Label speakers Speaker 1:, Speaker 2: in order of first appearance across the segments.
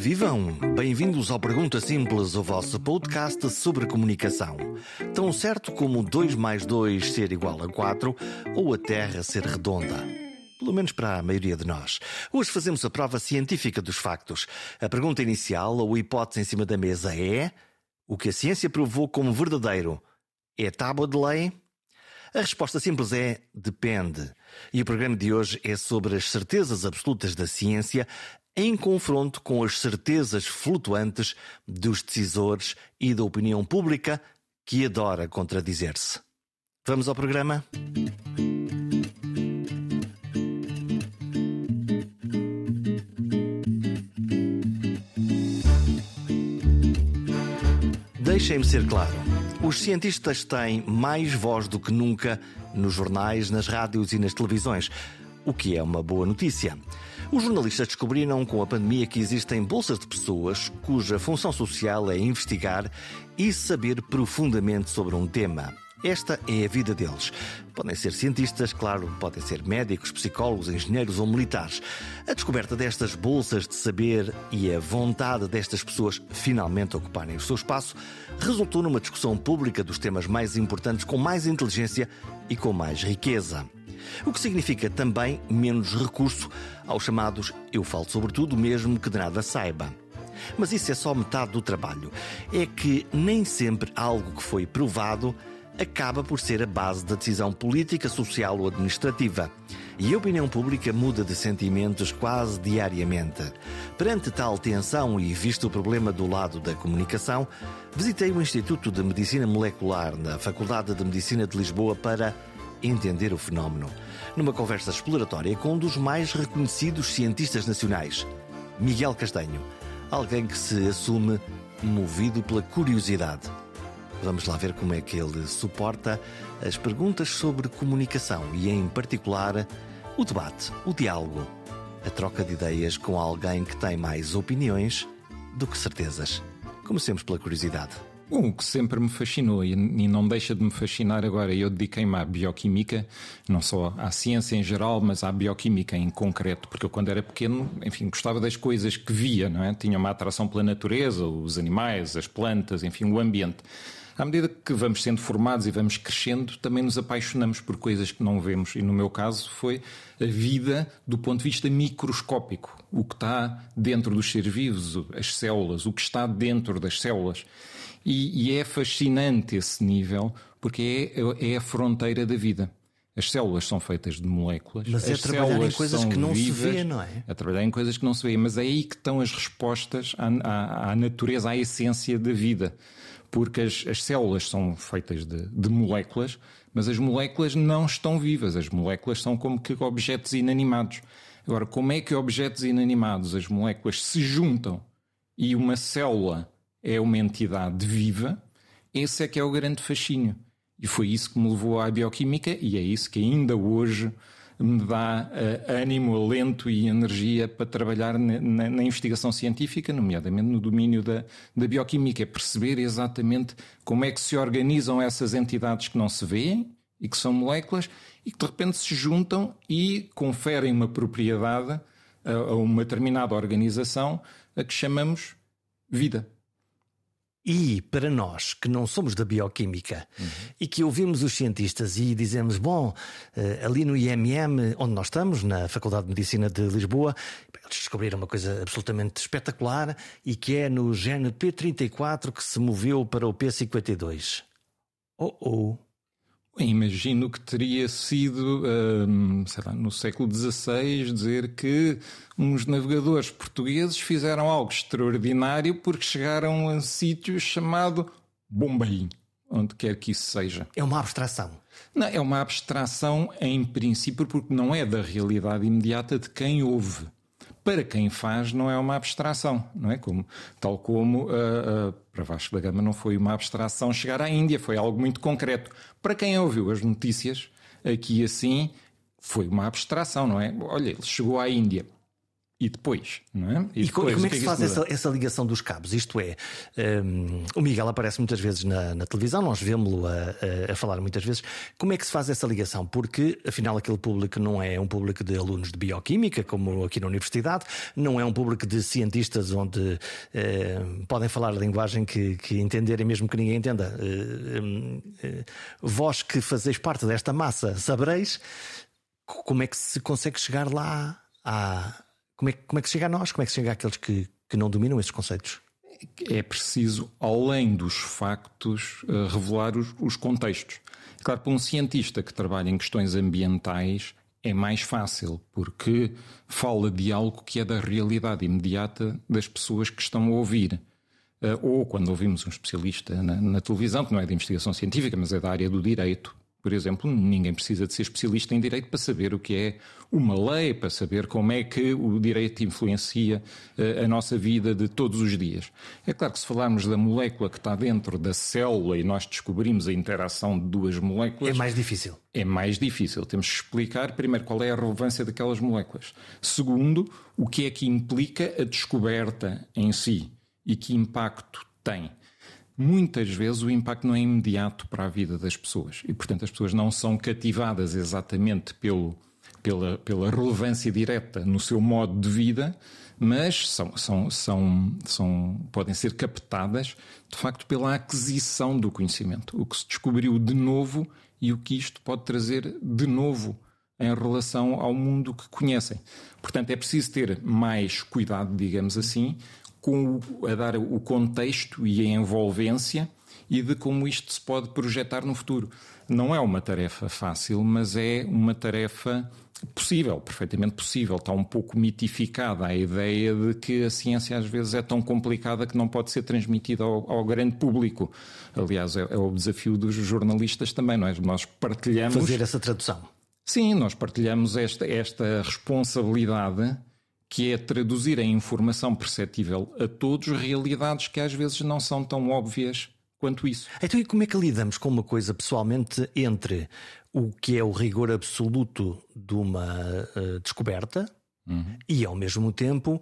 Speaker 1: vivam! Bem-vindos ao Pergunta Simples, o vosso podcast sobre comunicação. Tão certo como 2 mais 2 ser igual a 4 ou a Terra ser redonda. Pelo menos para a maioria de nós. Hoje fazemos a prova científica dos factos. A pergunta inicial, ou hipótese em cima da mesa, é: o que a ciência provou como verdadeiro é tábua de lei? A resposta simples é depende. E o programa de hoje é sobre as certezas absolutas da ciência em confronto com as certezas flutuantes dos decisores e da opinião pública que adora contradizer-se. Vamos ao programa? Deixem-me ser claro. Os cientistas têm mais voz do que nunca nos jornais, nas rádios e nas televisões, o que é uma boa notícia. Os jornalistas descobriram com a pandemia que existem bolsas de pessoas cuja função social é investigar e saber profundamente sobre um tema. Esta é a vida deles. Podem ser cientistas, claro, podem ser médicos, psicólogos, engenheiros ou militares. A descoberta destas bolsas de saber e a vontade destas pessoas finalmente ocuparem o seu espaço resultou numa discussão pública dos temas mais importantes com mais inteligência e com mais riqueza. O que significa também menos recurso aos chamados eu falo sobretudo mesmo que de nada saiba. Mas isso é só metade do trabalho. É que nem sempre algo que foi provado acaba por ser a base da decisão política, social ou administrativa. E a opinião pública muda de sentimentos quase diariamente. Perante tal tensão e visto o problema do lado da comunicação, visitei o Instituto de Medicina Molecular na Faculdade de Medicina de Lisboa para entender o fenómeno. Numa conversa exploratória com um dos mais reconhecidos cientistas nacionais, Miguel Castanho, alguém que se assume movido pela curiosidade. Vamos lá ver como é que ele suporta as perguntas sobre comunicação e, em particular, o debate, o diálogo, a troca de ideias com alguém que tem mais opiniões do que certezas. Comecemos pela curiosidade.
Speaker 2: O que sempre me fascinou e não deixa de me fascinar agora, eu dediquei-me à bioquímica, não só à ciência em geral, mas à bioquímica em concreto, porque eu quando era pequeno, enfim, gostava das coisas que via, não é? Tinha uma atração pela natureza, os animais, as plantas, enfim, o ambiente. À medida que vamos sendo formados e vamos crescendo, também nos apaixonamos por coisas que não vemos. E no meu caso foi a vida do ponto de vista microscópico. O que está dentro dos seres vivos, as células, o que está dentro das células. E, e é fascinante esse nível, porque é, é a fronteira da vida. As células são feitas de moléculas.
Speaker 1: Mas é
Speaker 2: as
Speaker 1: trabalhar em coisas que não vivas, se vê, não é?
Speaker 2: É trabalhar em coisas que não se vê. Mas é aí que estão as respostas à, à, à natureza, à essência da vida porque as, as células são feitas de, de, moléculas, mas as moléculas não estão vivas. As moléculas são como que objetos inanimados. Agora, como é que objetos inanimados, as moléculas, se juntam e uma célula é uma entidade viva? Esse é que é o grande fascínio. E foi isso que me levou à bioquímica e é isso que ainda hoje me dá uh, ânimo, alento e energia para trabalhar na, na, investigação científica, nomeadamente no domínio da, da bioquímica, é perceber exatamente como é que se organizam essas entidades que não se veem e que são moléculas e que de repente se juntam e conferem uma propriedade a, a uma determinada organização a que chamamos vida.
Speaker 1: E para nós que não somos da bioquímica uhum. e que ouvimos os cientistas e dizemos, bom, eh, ali no IMM, onde nós estamos, na Faculdade de Medicina de Lisboa, eles descobriram uma coisa absolutamente espetacular e que é no gene P34 que se moveu para o P52. Oh oh.
Speaker 2: Imagino que teria sido, hum, lá, no século XVI, dizer que uns navegadores portugueses fizeram algo extraordinário porque chegaram a um sítio chamado Bombay, onde quer que isso seja.
Speaker 1: É uma abstração.
Speaker 2: Não, é uma abstração em princípio porque não é da realidade imediata de quem ouve para quem faz não é uma abstração, não é? Como, tal como uh, uh, para Vasco da Gama não foi uma abstração chegar à Índia, foi algo muito concreto. Para quem ouviu as notícias, aqui assim, foi uma abstração, não é? Olha, ele chegou à Índia. E depois, não é?
Speaker 1: E, e, depois, como é que, que se faz essa, essa, ligação dos cabos? Isto é, um, o Miguel aparece muitas vezes na, na televisão, nós vemos-lo a, a, a, falar muitas vezes. Como é que se faz essa ligação? Porque, afinal, aquele público não é um público de alunos de bioquímica, como aqui na universidade, não é um público de cientistas onde uh, podem falar a linguagem que, que entenderem, mesmo que ninguém entenda. Uh, uh, vós que fazeis parte desta massa, sabereis como é que se consegue chegar lá à como é, como é que se chega a nós? Como é que chega àqueles que, que não dominam esses conceitos?
Speaker 2: É preciso, além dos factos, eh, revelar os, os contextos. Claro, para um cientista que trabalha em questões ambientais, é mais fácil, porque fala de algo que é da realidade imediata das pessoas que estão a ouvir. Eh, ou quando ouvimos um especialista na, na, televisão, que não é de investigação científica, mas é da área do direito, por exemplo, ninguém precisa de ser especialista em direito para saber o que é uma lei, para saber como é que o direito influencia eh, a nossa vida de todos os dias. É claro que se falarmos da molécula que está dentro da célula e nós descobrimos a interação de duas moléculas.
Speaker 1: É mais difícil.
Speaker 2: É mais difícil. Temos que explicar, primeiro, qual é a relevância daquelas moléculas. Segundo, o que é que implica a descoberta em si e que impacto tem muitas vezes o impacto não é imediato para a vida das pessoas e, portanto, as pessoas não são cativadas exatamente pelo, pela, pela relevância direta no seu modo de vida, mas são, são, são, são, podem ser captadas de facto pela aquisição do conhecimento, o que se descobriu de novo e o que isto pode trazer de novo em relação ao mundo que conhecem. Portanto, é preciso ter mais cuidado, digamos assim, com a dar o contexto e a envolvência e de como isto se pode projetar no futuro. Não é uma tarefa fácil, mas é uma tarefa possível, perfeitamente possível. Está um pouco mitificada a ideia de que a ciência às vezes é tão complicada que não pode ser transmitida ao, ao grande público. Aliás, é, é, o desafio dos jornalistas também, não é? Nós partilhamos.
Speaker 1: Fazer essa tradução.
Speaker 2: Sim, nós partilhamos esta, esta responsabilidade que é traduzir em informação perceptível a todos realidades que às vezes não são tão óbvias quanto isso.
Speaker 1: Então, e como é que lidamos com uma coisa pessoalmente entre o que é o rigor absoluto de uma uh, descoberta uhum. e, ao mesmo tempo,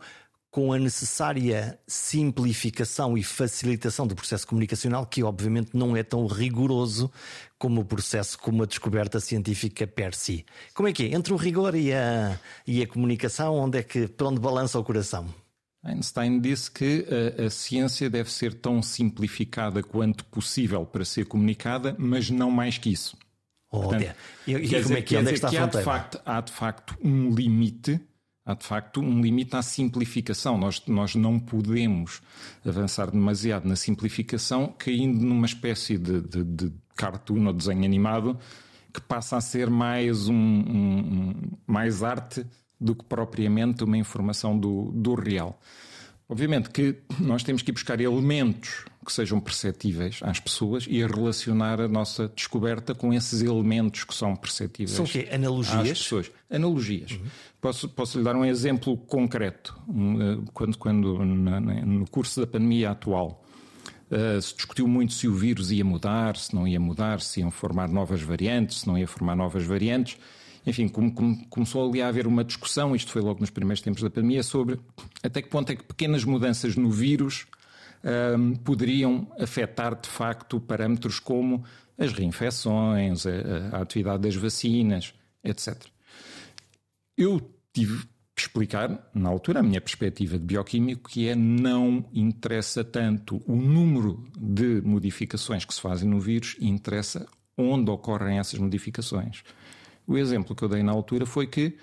Speaker 1: com a necessária simplificação e facilitação do processo comunicacional, que obviamente não é tão rigoroso como o processo, como a descoberta científica per si. Como é que é? Entre o rigor e a, e a comunicação, onde é que, para onde balança o coração?
Speaker 2: Einstein disse que a, a, ciência deve ser tão simplificada quanto possível para ser comunicada, mas não mais que isso.
Speaker 1: Oh, Portanto, e, e como é que, é? onde é que está
Speaker 2: fronteira? Há de, facto, há de facto um limite há de facto um limite à simplificação. Nós, nós não podemos avançar demasiado na simplificação, caindo numa espécie de, de, de cartoon ou desenho animado que passa a ser mais, um, um, mais arte do que propriamente uma informação do, do real. Obviamente que nós temos que ir buscar elementos que sejam perceptíveis às pessoas e a relacionar a nossa descoberta com esses elementos que são perceptíveis.
Speaker 1: São o quê? Analogias?
Speaker 2: Às pessoas. Analogias. Uhum. Posso, posso lhe dar um exemplo concreto. Eh, quando, quando no curso da pandemia atual uh, se discutiu muito se o vírus ia mudar, se não ia mudar, se iam formar novas variantes, se não ia formar novas variantes. Enfim, como, como, começou ali a haver uma discussão, isto foi logo nos primeiros tempos da pandemia, sobre até que ponto é que pequenas mudanças no vírus um, poderiam afetar de facto parâmetros como as reinfecções, a, a atividade das vacinas, etc. Eu tive que explicar, na altura, a minha perspectiva de bioquímico, que é não interessa tanto o número de modificações que se fazem no vírus, interessa onde ocorrem essas modificações. O exemplo que eu dei na altura foi que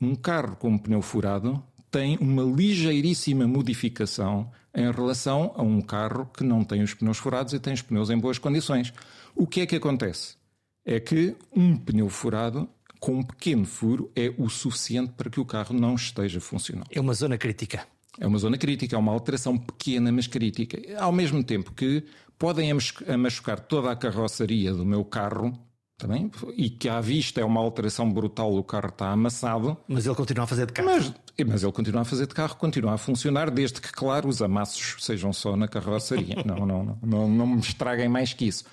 Speaker 2: um carro com um pneu furado tem uma ligeiríssima modificação em relação a um carro que não tem os pneus furados e tem os pneus em boas condições. O que é que acontece? É que um pneu furado com um pequeno furo é o suficiente para que o carro não esteja funcional.
Speaker 1: É uma zona crítica.
Speaker 2: É uma zona crítica, é uma alteração pequena, mas crítica. Ao mesmo tempo que podem machucar toda a carroçaria do meu carro, também, e que à vista é uma alteração brutal, o carro está amassado.
Speaker 1: Mas ele continua a fazer de carro.
Speaker 2: Mas, mas ele continua a fazer de carro, continua a funcionar, desde que, claro, os amassos sejam só na carroçaria. não, não, não, não, não me estraguem mais que isso.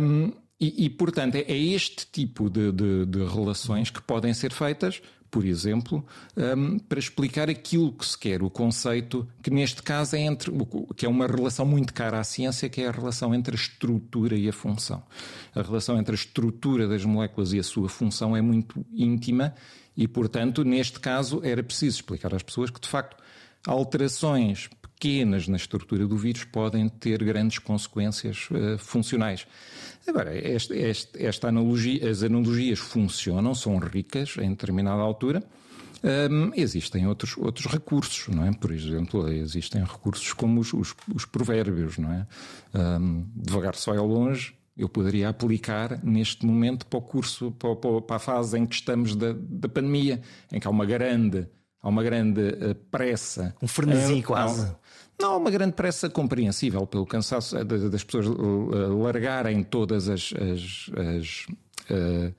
Speaker 2: Um, e, e, portanto, é, é este tipo de, de, de, relações que podem ser feitas por exemplo, um, para explicar aquilo que se quer, o conceito que neste caso é entre que é uma relação muito cara à ciência, que é a relação entre a estrutura e a função. A relação entre a estrutura das moléculas e a sua função é muito íntima e, portanto, neste caso era preciso explicar às pessoas que de facto alterações pequenas na estrutura do vírus podem ter grandes consequências uh, funcionais. Agora, esta, esta, esta analogia, as analogias funcionam, são ricas em determinada altura. Um, existem outros, outros recursos, não é? Por exemplo, existem recursos como os, os, os provérbios, não é? Um, devagar só é longe, eu poderia aplicar neste momento para o curso, para, para a fase em que estamos da, da pandemia, em que há uma grande, há uma grande uh, pressa.
Speaker 1: Um frenesim é, quase.
Speaker 2: Não, uma grande pressa compreensível pelo cansaço eh, das pessoas eh, largarem todas as, as, as uh,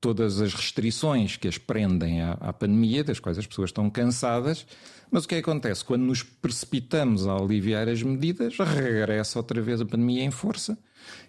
Speaker 2: todas as restrições que as prendem à, à, pandemia, das quais as pessoas estão cansadas. Mas o que, é que acontece? Quando nos precipitamos a aliviar as medidas, regressa outra vez a pandemia em força.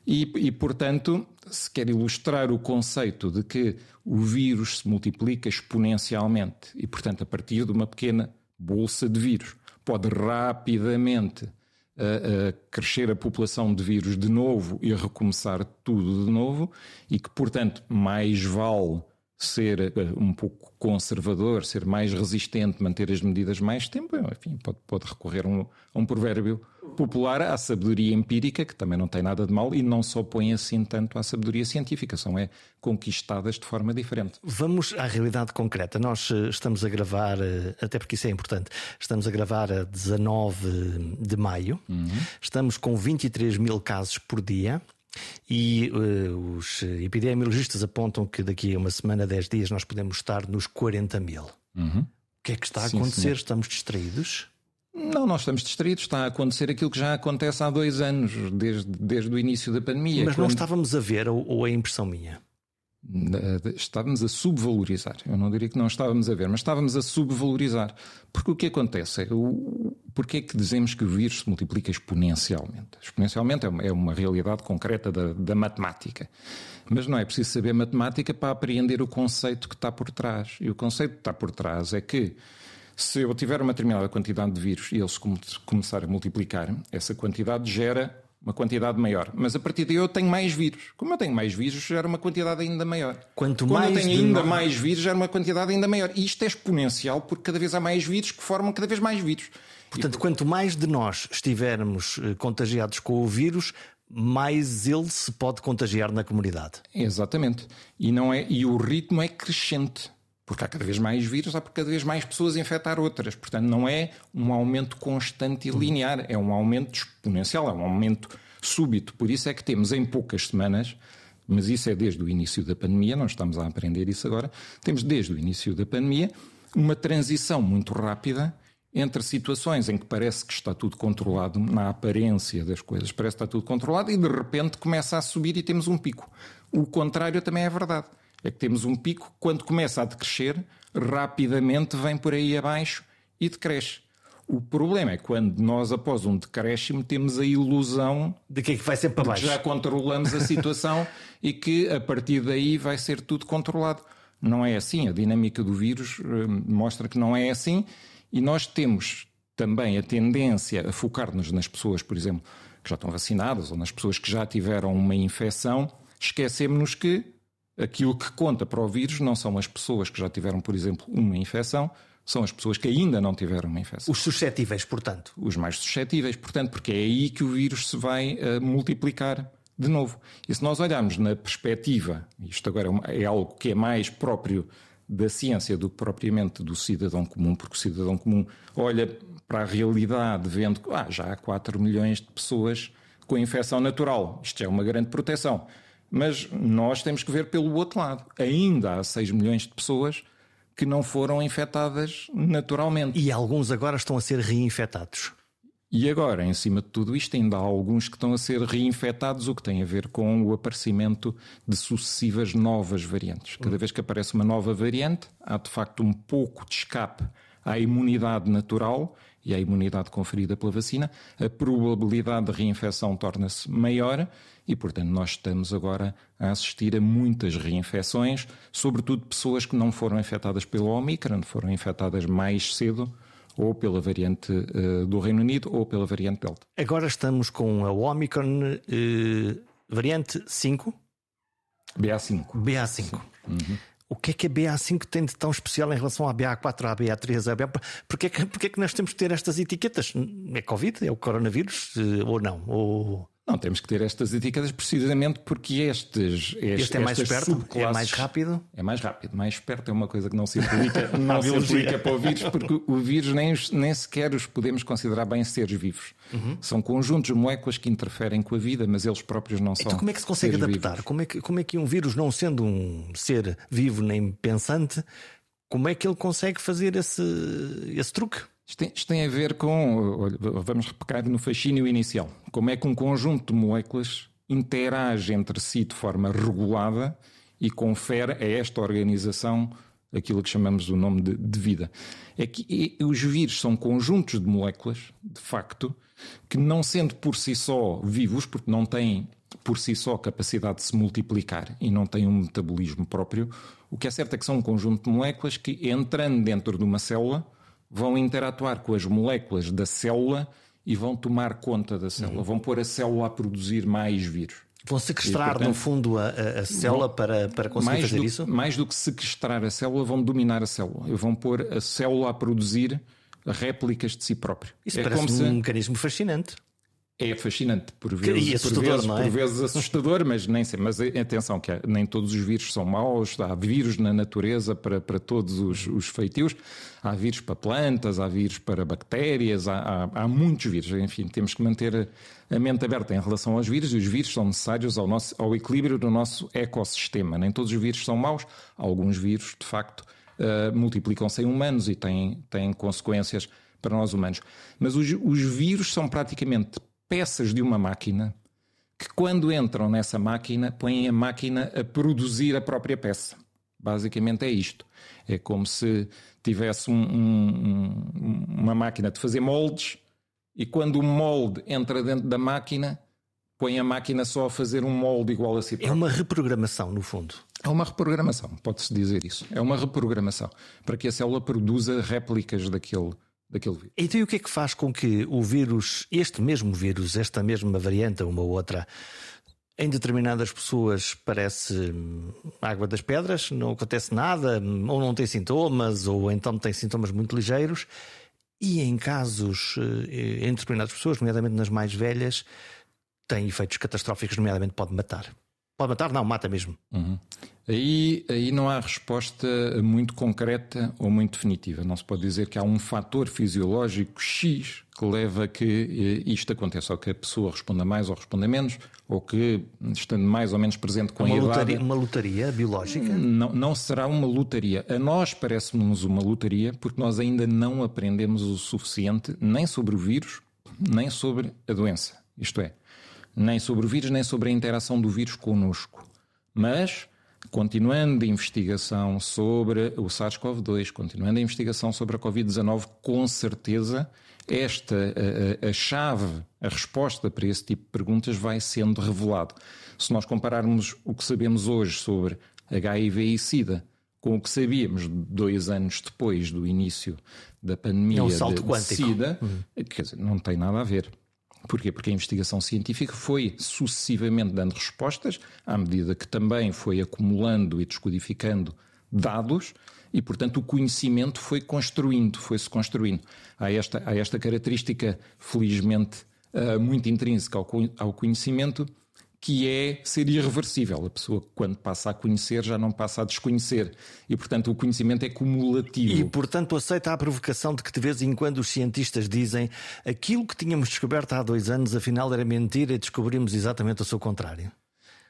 Speaker 2: E, e, portanto, se quer ilustrar o conceito de que o vírus se multiplica exponencialmente e, portanto, a partir de uma pequena bolsa de vírus pode rapidamente uh, uh, crescer a população de vírus de novo e recomeçar tudo de novo, e que, portanto, mais vale ser uh, um pouco conservador, ser mais resistente, manter as medidas mais tempo, enfim, pode, pode recorrer a um, a um provérbio popular, à sabedoria empírica, que também não tem nada de mal, e não só põe assim tanto à sabedoria científica, são é conquistadas de forma diferente.
Speaker 1: Vamos à realidade concreta. Nós uh, estamos a gravar, uh, até porque isso é importante, estamos a gravar a 19 de maio, uhum. estamos com 23 mil casos por dia. E uh, os epidemiologistas apontam que daqui a uma semana, 10 dias, nós podemos estar nos 40 mil. Uhum. O que é que está a Sim, acontecer? Senhor. Estamos distraídos?
Speaker 2: Não, nós estamos distraídos. Está a acontecer aquilo que já acontece há dois anos, desde, desde o início da pandemia.
Speaker 1: Mas quando... não estávamos a ver, ou, ou é impressão minha?
Speaker 2: Estávamos a subvalorizar. Eu não diria que não estávamos a ver, mas estávamos a subvalorizar. Porque o que acontece? É, Porquê é que dizemos que o vírus se multiplica exponencialmente? Exponencialmente é uma, é uma realidade concreta da, da, matemática. Mas não é preciso saber matemática para apreender o conceito que está por trás. E o conceito que está por trás é que se eu tiver uma determinada quantidade de vírus e eles começar a multiplicar, essa quantidade gera uma quantidade maior. Mas a partir daí eu tenho mais vírus. Como eu tenho mais vírus, gera uma quantidade ainda maior.
Speaker 1: Quanto
Speaker 2: Quando
Speaker 1: mais
Speaker 2: eu tenho ainda mais vírus, gera uma quantidade ainda maior. E isto é exponencial porque cada vez há mais vírus que formam cada vez mais vírus.
Speaker 1: Portanto, e... quanto mais de nós estivermos eh, contagiados com o vírus, mais ele se pode contagiar na comunidade.
Speaker 2: Exatamente. E, não é, e o ritmo é crescente. Porque há cada vez mais vírus, há cada vez mais pessoas a infectar outras. Portanto, não é um aumento constante e linear, é um aumento exponencial, é um aumento súbito. Por isso é que temos em poucas semanas, mas isso é desde o início da pandemia, nós estamos a aprender isso agora, temos desde o início da pandemia uma transição muito rápida entre situações em que parece que está tudo controlado, na aparência das coisas, parece que está tudo controlado e de repente começa a subir e temos um pico. O contrário também é verdade. É que temos um pico, quando começa a decrescer, rapidamente vem por aí abaixo e decresce. O problema é quando nós, após um decréscimo, temos a ilusão
Speaker 1: de que, é que vai ser para baixo.
Speaker 2: já controlamos a situação e que a partir daí vai ser tudo controlado. Não é assim. A dinâmica do vírus eh, mostra que não é assim e nós temos também a tendência a focar-nos nas pessoas, por exemplo, que já estão vacinadas ou nas pessoas que já tiveram uma infecção. Esquecemos-nos que aquilo que conta para o vírus não são as pessoas que já tiveram, por exemplo, uma infecção, são as pessoas que ainda não tiveram uma infecção.
Speaker 1: Os suscetíveis, portanto.
Speaker 2: Os mais suscetíveis, portanto, porque é aí que o vírus se vai uh, multiplicar de novo. E se nós olharmos na perspectiva, isto agora é algo que é mais próprio da ciência do que propriamente do cidadão comum, porque o cidadão comum olha para a realidade vendo que ah, já há 4 milhões de pessoas com infecção natural. Isto é uma grande proteção. Mas nós temos que ver pelo outro lado. Ainda há 6 milhões de pessoas que não foram infectadas naturalmente.
Speaker 1: E alguns agora estão a ser reinfectados.
Speaker 2: E agora, em cima de tudo isto, ainda há alguns que estão a ser reinfectados, o que tem a ver com o aparecimento de sucessivas novas variantes. Cada vez que aparece uma nova variante, há de facto um pouco de escape à imunidade natural e à imunidade conferida pela vacina, a probabilidade de reinfecção torna-se maior e, portanto, nós estamos agora a assistir a muitas reinfecções, sobretudo pessoas que não foram infectadas pelo Omicron, foram infectadas mais cedo ou pela variante uh, do Reino Unido ou pela variante Delta.
Speaker 1: Agora estamos com a Omicron uh, variante 5?
Speaker 2: BA5.
Speaker 1: BA5. Uhum. O que é que a BA5 tem de tão especial em relação à BA4, à BA3, à BA... Porquê é que, porquê é que nós temos que ter estas etiquetas? É Covid? É o coronavírus? Eh, ou não? Ou...
Speaker 2: Não, temos que ter estas etiquetas precisamente porque estes.
Speaker 1: Este, este é mais esperto? É mais rápido?
Speaker 2: É mais rápido. Mais esperto é uma coisa que não se aplica, não se aplica para o vírus, porque o vírus nem, nem sequer os podemos considerar bem seres vivos. Uhum. São conjuntos de moléculas que interferem com a vida, mas eles próprios não
Speaker 1: então,
Speaker 2: são.
Speaker 1: Como é que se consegue adaptar? Como é que, como é que um vírus, não sendo um ser vivo nem pensante, como é que ele consegue fazer esse, esse truque?
Speaker 2: Isto tem, isto tem, a ver com, vamos repecar no fascínio inicial, como é que um conjunto de moléculas interage entre si de forma regulada e confere a esta organização aquilo que chamamos do nome de, de vida. É que os vírus são conjuntos de moléculas, de facto, que não sendo por si só vivos, porque não têm por si só capacidade de se multiplicar e não têm um metabolismo próprio, o que é certo é que são um conjunto de moléculas que, entrando dentro de uma célula, vão interatuar com as moléculas da célula e vão tomar conta da célula, uhum. vão pôr a célula a produzir mais vírus.
Speaker 1: Vão sequestrar, e, portanto, no fundo, a, a célula vão, para, para conseguir fazer
Speaker 2: do,
Speaker 1: isso?
Speaker 2: Mais do que sequestrar a célula, vão dominar a célula. Vão pôr a célula a produzir réplicas de si própria.
Speaker 1: Isso é parece um se... mecanismo fascinante.
Speaker 2: É fascinante, por vezes, por vezes, é? por vezes assustador, mas nem sei. Mas atenção, que nem todos os vírus são maus, há vírus na natureza para, para todos os, os feitios. Há vírus para plantas, há vírus para bactérias, há, há, há, muitos vírus. Enfim, temos que manter a mente aberta em relação aos vírus e os vírus são necessários ao, nosso, ao equilíbrio do nosso ecossistema. Nem todos os vírus são maus, alguns vírus, de facto, uh, multiplicam-se em humanos e têm, têm consequências para nós humanos. Mas os, os vírus são praticamente peças de uma máquina que, quando entram nessa máquina, põem a máquina a produzir a própria peça. Basicamente é isto. É como se tivesse um, um, uma máquina de fazer moldes e quando o molde entra dentro da máquina, põe a máquina só a fazer um molde igual a si próprio.
Speaker 1: É uma reprogramação, no fundo.
Speaker 2: É uma reprogramação, pode-se dizer isso. É uma reprogramação para que a célula produza réplicas daquele, daquele vírus.
Speaker 1: Então, e o que é que faz com que o vírus, este mesmo vírus, esta mesma variante, uma ou outra, em determinadas pessoas parece hum, água das pedras, não acontece nada, ou não tem sintomas, ou então tem sintomas muito ligeiros, e em casos, eh, em determinadas pessoas, nomeadamente nas mais velhas, tem efeitos catastróficos, nomeadamente pode matar. Pode matar? Não, mata mesmo.
Speaker 2: Uhum. Aí, aí não há resposta muito concreta ou muito definitiva. Não se pode dizer que há um fator fisiológico X que leva a que eh, isto aconteça, ou que a pessoa responda mais ou responda menos, ou que, estando mais ou menos presente com
Speaker 1: uma
Speaker 2: a idade...
Speaker 1: Uma lotaria biológica?
Speaker 2: Não, não será uma lotaria. A nós parece-nos uma lotaria porque nós ainda não aprendemos o suficiente nem sobre o vírus, nem sobre a doença. Isto é, nem sobre o vírus, nem sobre a interação do vírus connosco. Mas, continuando a investigação sobre o SARS-CoV-2, continuando a investigação sobre a Covid-19, com certeza esta a, a, chave, a resposta para esse tipo de perguntas vai sendo revelado. Se nós compararmos o que sabemos hoje sobre HIV e SIDA com o que sabíamos dois anos depois do início da pandemia é um
Speaker 1: salto
Speaker 2: de,
Speaker 1: de
Speaker 2: SIDA, uhum. quer dizer, não tem nada a ver. Porquê? Porque a investigação científica foi sucessivamente dando respostas, à medida que também foi acumulando e descodificando dados, e, portanto, o conhecimento foi construindo, foi-se construindo. Há esta, há esta característica, felizmente, uh, muito intrínseca ao conhecimento, que é ser irreversível. A pessoa, quando passa a conhecer, já não passa a desconhecer. E, portanto, o conhecimento é cumulativo.
Speaker 1: E, portanto, aceita a provocação de que, de vez em quando, os cientistas dizem aquilo que tínhamos descoberto há dois anos, afinal era mentira e descobrimos exatamente o seu contrário.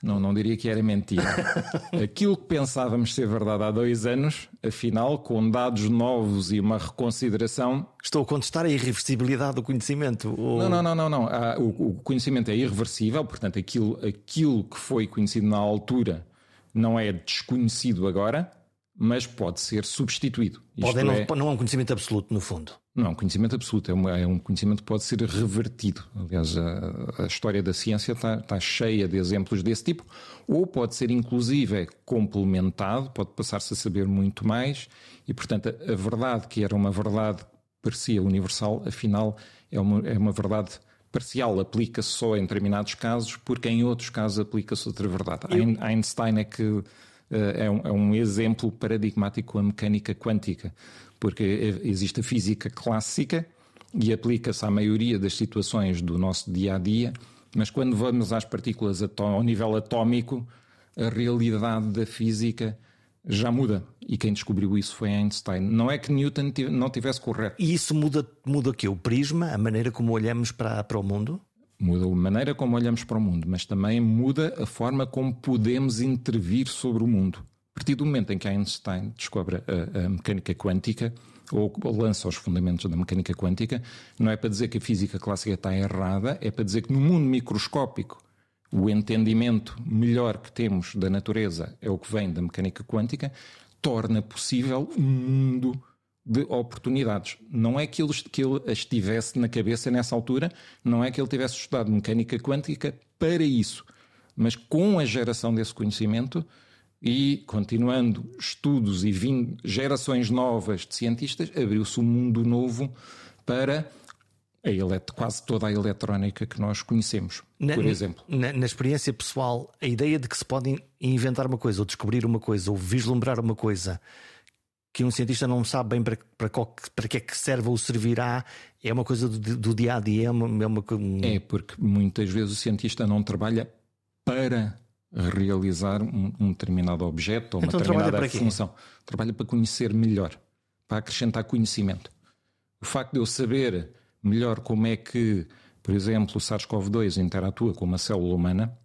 Speaker 2: Não, não diria que era mentira. Aquilo que pensávamos ser verdade há dois anos, afinal, com dados novos e uma reconsideração.
Speaker 1: Estou a contestar a irreversibilidade do conhecimento.
Speaker 2: Ou... Não, não, não, não. não. O, o, conhecimento é irreversível, portanto, aquilo, aquilo que foi conhecido na altura não é desconhecido agora, mas pode ser substituído.
Speaker 1: Pode não, é, não é um conhecimento absoluto, no fundo.
Speaker 2: Não é um conhecimento absoluto, é, uma, é um conhecimento que pode ser revertido. Aliás, a, a, história da ciência está, está cheia de exemplos desse tipo, ou pode ser inclusive complementado, pode passar-se a saber muito mais, e portanto a, a verdade que era uma verdade que parecia universal, afinal é uma, é uma verdade parcial, aplica-se só em determinados casos, porque em outros casos aplica-se outra verdade. Eu... Einstein é que é um, é um exemplo paradigmático com a mecânica quântica, porque existe a física clássica e aplica-se à maioria das situações do nosso dia a dia, mas quando vamos às partículas ao nível atómico, a realidade da física já muda. E quem descobriu isso foi Einstein. Não é que Newton não tivesse correto.
Speaker 1: E isso muda, muda o quê? O prisma, a maneira como olhamos para, para o mundo?
Speaker 2: Muda a maneira como olhamos para o mundo, mas também muda a forma como podemos intervir sobre o mundo. A partir do momento em que Einstein descobre a, a mecânica quântica, ou lança os fundamentos da mecânica quântica, não é para dizer que a física clássica está errada, é para dizer que no mundo microscópico o entendimento melhor que temos da natureza é o que vem da mecânica quântica, torna possível um mundo de oportunidades. Não é que ele, que ele as tivesse na cabeça nessa altura, não é que ele tivesse estudado mecânica quântica para isso, mas com a geração desse conhecimento e continuando estudos e vindo gerações novas de cientistas, abriu-se um mundo novo para a quase toda a eletrónica que nós conhecemos, na, por exemplo.
Speaker 1: Na, na, experiência pessoal, a ideia de que se pode inventar uma coisa, ou descobrir uma coisa, ou vislumbrar uma coisa que um cientista não sabe bem para, para, qual, para que é que serve ou servirá, é uma coisa do, do dia a dia. É, uma, é, uma...
Speaker 2: é porque muitas vezes o cientista não trabalha para realizar um, um determinado objeto ou uma então, determinada trabalha função. Trabalha para conhecer melhor, para acrescentar conhecimento. O facto de eu saber melhor como é que, por exemplo, o SARS-CoV-2 interatua com uma célula humana,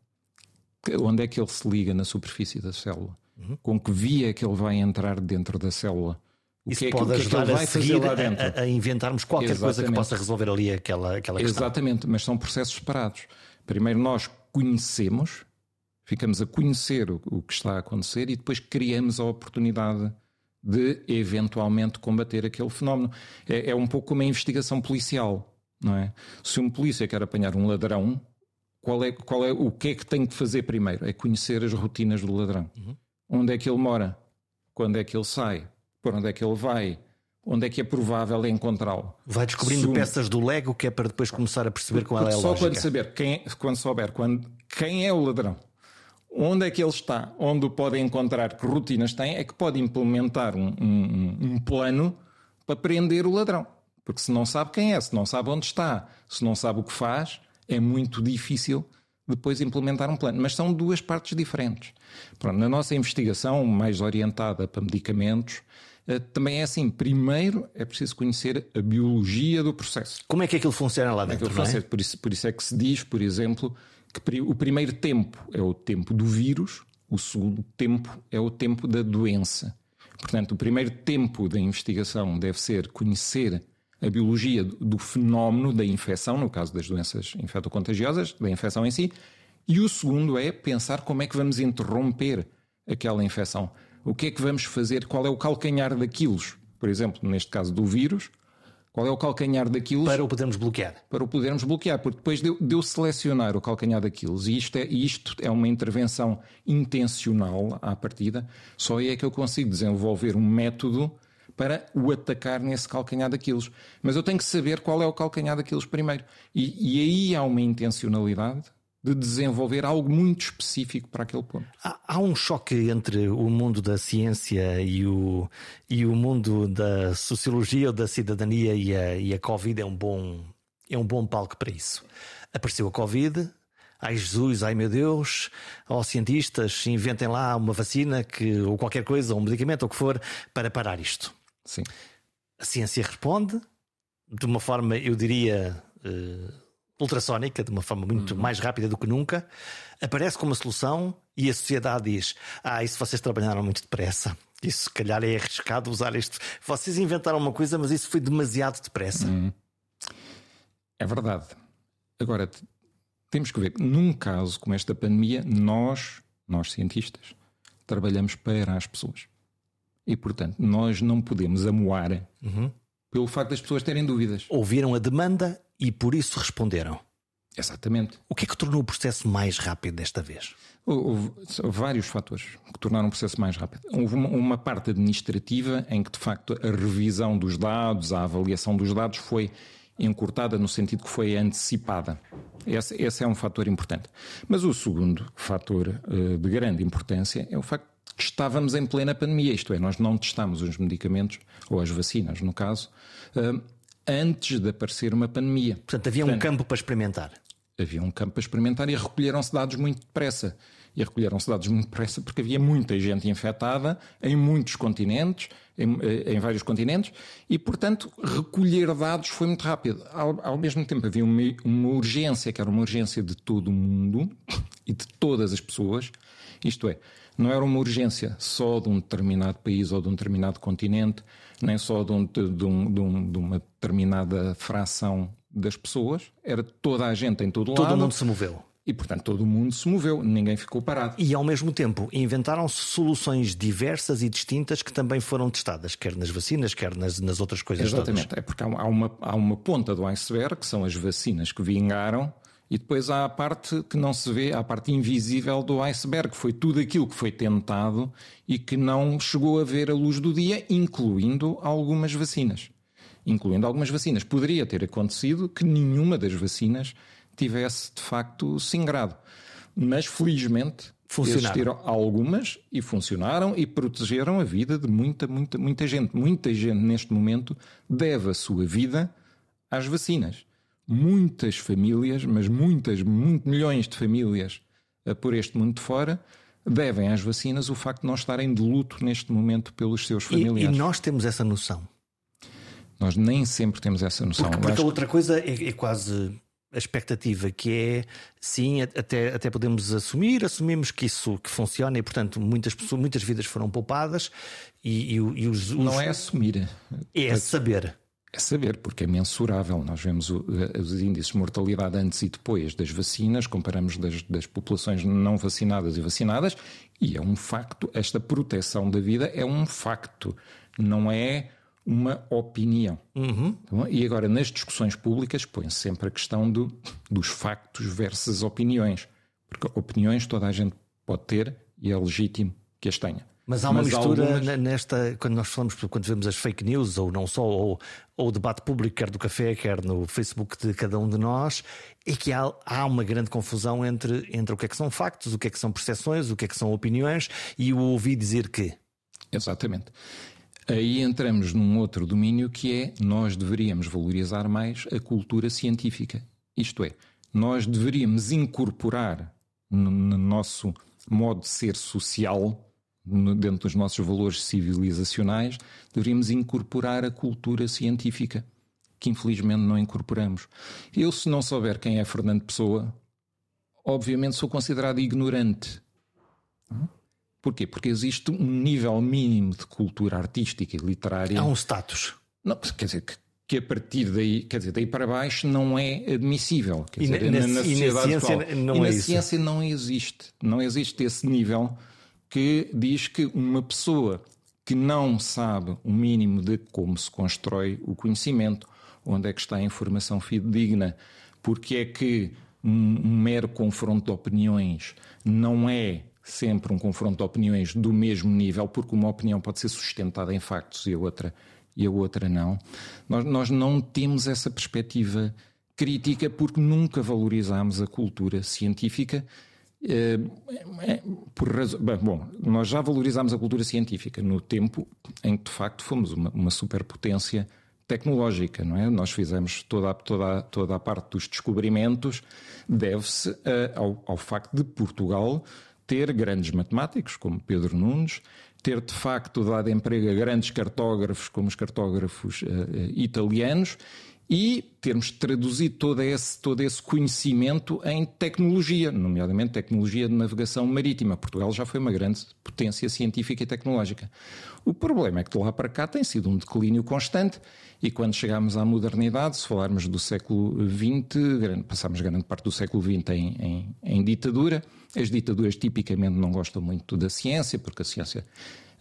Speaker 2: onde é que ele se liga na superfície da célula? Uhum. com que via é que ele vai entrar dentro da célula.
Speaker 1: O Isso que é pode que, ajudar é que a seguir a, a, inventarmos qualquer Exatamente. coisa que possa resolver ali aquela, aquela
Speaker 2: questão. Exatamente, mas são processos separados. Primeiro nós conhecemos, ficamos a conhecer o, o que está a acontecer e depois criamos a oportunidade de eventualmente combater aquele fenómeno. É, é, um pouco como a investigação policial, não é? Se um polícia quer apanhar um ladrão, qual é, qual é o que é que tem que fazer primeiro? É conhecer as rotinas do ladrão. Uhum onde é que ele mora, quando é que ele sai, por onde é que ele vai, onde é que é provável encontrá-lo.
Speaker 1: Vai descobrindo Segundo, peças do Lego que é para depois começar a perceber qual é a
Speaker 2: só
Speaker 1: lógica.
Speaker 2: Só quando saber quem, quando souber quando, quem é o ladrão, onde é que ele está, onde o pode encontrar, que rotinas tem, é que pode implementar um, um, um plano para prender o ladrão. Porque se não sabe quem é, se não sabe onde está, se não sabe o que faz, é muito difícil depois implementar um plano. Mas são duas partes diferentes. Pronto, na nossa investigação, mais orientada para medicamentos, eh, também é assim. Primeiro é preciso conhecer a biologia do processo.
Speaker 1: Como é que aquilo funciona lá dentro?
Speaker 2: É, é? Por, isso, por isso é que se diz, por exemplo, que o primeiro tempo é o tempo do vírus, o segundo tempo é o tempo da doença. Portanto, o primeiro tempo da investigação deve ser conhecer a biologia do fenómeno da infecção, no caso das doenças infectocontagiosas, da infecção em si, e o segundo é pensar como é que vamos interromper aquela infecção. O que é que vamos fazer? Qual é o calcanhar daquilos? Por exemplo, neste caso do vírus, qual é o calcanhar daquilo?
Speaker 1: Para o podermos bloquear.
Speaker 2: Para o podermos bloquear, porque depois de, de eu selecionar o calcanhar daquilo, e isto é, isto é uma intervenção intencional à partida, só aí é que eu consigo desenvolver um método para o atacar nesse calcanhar daqueles. Mas eu tenho que saber qual é o calcanhar daqueles primeiro. E, e aí há uma intencionalidade de desenvolver algo muito específico para aquele ponto.
Speaker 1: Há, há, um choque entre o mundo da ciência e o, e o mundo da sociologia ou da cidadania e a, e a Covid é um, bom, é um bom palco para isso. Apareceu a Covid, ai Jesus, ai meu Deus, aos cientistas, inventem lá uma vacina que, ou qualquer coisa, ou um medicamento, ou o que for, para parar isto.
Speaker 2: Sim.
Speaker 1: A ciência responde de uma forma, eu diria, uh, ultrassónica, de uma forma muito uhum. mais rápida do que nunca. Aparece como uma solução e a sociedade diz: Ah, isso vocês trabalharam muito depressa. Isso, se calhar, é arriscado usar isto. Vocês inventaram uma coisa, mas isso foi demasiado depressa. Uhum.
Speaker 2: É verdade. Agora, temos que ver que num caso como esta pandemia, nós, nós cientistas, trabalhamos para as pessoas. E, portanto, nós não podemos amoar uhum. pelo facto das pessoas terem dúvidas.
Speaker 1: Ouviram a demanda e por isso responderam.
Speaker 2: Exatamente.
Speaker 1: O que é que tornou o processo mais rápido desta vez?
Speaker 2: Houve vários fatores que tornaram o processo mais rápido. Houve uma, parte administrativa em que, de facto, a revisão dos dados, a avaliação dos dados foi encurtada no sentido que foi antecipada. Esse, esse é um fator importante. Mas o segundo fator uh, de grande importância é o facto estávamos em plena pandemia, isto é, nós não testámos os medicamentos, ou as vacinas, no caso, uh, antes de aparecer uma pandemia.
Speaker 1: Portanto, havia Portanto, um campo para experimentar.
Speaker 2: Havia um campo para experimentar e recolheram-se dados muito depressa. E recolheram-se dados muito depressa porque havia muita gente infectada em muitos continentes, em, em, vários continentes, e, portanto, recolher dados foi muito rápido. Ao, ao mesmo tempo, havia uma, uma, urgência, que era uma urgência de todo o mundo e de todas as pessoas, isto é, não era uma urgência só de um determinado país ou de um determinado continente, nem só de, um, de, um, de, um, de uma determinada fração das pessoas, era toda a gente em todo,
Speaker 1: todo
Speaker 2: lado.
Speaker 1: Todo mundo se moveu.
Speaker 2: E, portanto, todo mundo se moveu, ninguém ficou parado.
Speaker 1: E, ao mesmo tempo, inventaram-se soluções diversas e distintas que também foram testadas, quer nas vacinas, quer nas, nas outras coisas
Speaker 2: Exatamente.
Speaker 1: Todas.
Speaker 2: É porque há uma, há uma ponta do iceberg, que são as vacinas que vingaram, e depois há a parte que não se vê, a parte invisível do iceberg. Foi tudo aquilo que foi tentado e que não chegou a ver a luz do dia, incluindo algumas vacinas. Incluindo algumas vacinas. Poderia ter acontecido que nenhuma das vacinas tivesse de facto singrado. Mas felizmente existiram algumas e funcionaram e protegeram a vida de muita, muita, muita gente. Muita gente neste momento deve a sua vida às vacinas muitas famílias, mas muitas, muito, milhões de famílias uh, por este mundo de fora, devem às vacinas o facto de não estarem de luto neste momento pelos seus familiares.
Speaker 1: E, e nós temos essa noção.
Speaker 2: Nós nem sempre temos essa noção.
Speaker 1: Porque, porque a outra coisa é, é, quase a expectativa, que é sim, até, até podemos assumir, assumimos que isso que funciona e, portanto, muitas, pessoas, muitas vidas foram poupadas e, e, e os, os,
Speaker 2: Não é assumir.
Speaker 1: É saber.
Speaker 2: É saber, porque é mensurável. Nós vemos o, os índices de mortalidade antes e depois das vacinas, comparamos das, das, populações não vacinadas e vacinadas, e é um facto, esta proteção da vida é um facto, não é uma opinião.
Speaker 1: Uhum.
Speaker 2: Então, e agora, nas discussões públicas, põe-se sempre a questão do, dos factos versus opiniões. Porque opiniões toda a gente pode ter e é legítimo que as tenha.
Speaker 1: Mas há uma Mas mistura algumas... nesta, quando nós falamos, quando vemos as fake news, ou não só, ou, ou o debate público, quer do café, quer no Facebook de cada um de nós, é que há, há uma grande confusão entre, entre o que é que são factos, o que é que são percepções, o que é que são opiniões, e o ouvir dizer que.
Speaker 2: Exatamente. Aí entramos num outro domínio que é nós deveríamos valorizar mais a cultura científica. Isto é, nós deveríamos incorporar no, no nosso modo de ser social dentro dos nossos valores civilizacionais, deveríamos incorporar a cultura científica, que infelizmente não incorporamos. Eu, se não souber quem é Fernando Pessoa, obviamente sou considerado ignorante. Porquê? Porque existe um nível mínimo de cultura artística e literária.
Speaker 1: Há um status.
Speaker 2: Não, quer dizer, que, que a partir daí, quer dizer, daí para baixo não é admissível. Quer dizer, na, na, na,
Speaker 1: e na ciência atual. não
Speaker 2: e
Speaker 1: é
Speaker 2: na
Speaker 1: isso.
Speaker 2: ciência não existe. Não existe esse nível que diz que uma pessoa que não sabe o mínimo de como se constrói o conhecimento, onde é que está a informação fidedigna, porque é que um, mero confronto de opiniões não é sempre um confronto de opiniões do mesmo nível, porque uma opinião pode ser sustentada em factos e a outra, e a outra não. Nós, nós não temos essa perspectiva crítica porque nunca valorizamos a cultura científica por razão, bom, nós já valorizámos a cultura científica no tempo em que de facto fomos uma, uma superpotência tecnológica, não é? Nós fizemos toda a, toda toda a parte dos descobrimentos, deve-se uh, ao, ao facto de Portugal ter grandes matemáticos, como Pedro Nunes, ter de facto dado emprego a grandes cartógrafos, como os cartógrafos uh, italianos, e termos traduzido todo esse, todo esse conhecimento em tecnologia, nomeadamente tecnologia de navegação marítima. Portugal já foi uma grande potência científica e tecnológica. O problema é que de lá para cá tem sido um declínio constante e quando chegamos à modernidade, se falarmos do século XX, passamos grande parte do século XX em, em, em ditadura. As ditaduras tipicamente não gostam muito da ciência, porque a ciência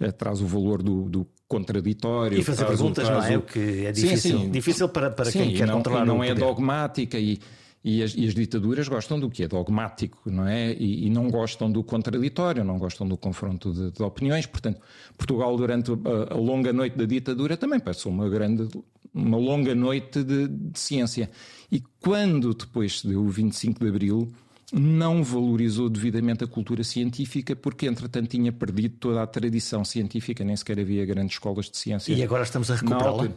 Speaker 2: uh, traz o valor do, do contraditório.
Speaker 1: E fazer perguntas, o, não é? O que é difícil, sim, sim. difícil para, para sim, quem quer
Speaker 2: não,
Speaker 1: controlar
Speaker 2: não
Speaker 1: o
Speaker 2: é dogmática e, e as, e as, ditaduras gostam do que é dogmático, não é? E, e, não gostam do contraditório, não gostam do confronto de, de opiniões. Portanto, Portugal, durante a, a, longa noite da ditadura, também passou uma grande, uma longa noite de, de ciência. E quando depois se deu o 25 de Abril, não valorizou devidamente a cultura científica, porque entretanto tinha perdido toda a tradição científica, nem sequer havia grandes escolas de ciência.
Speaker 1: E agora estamos a recuperá-la?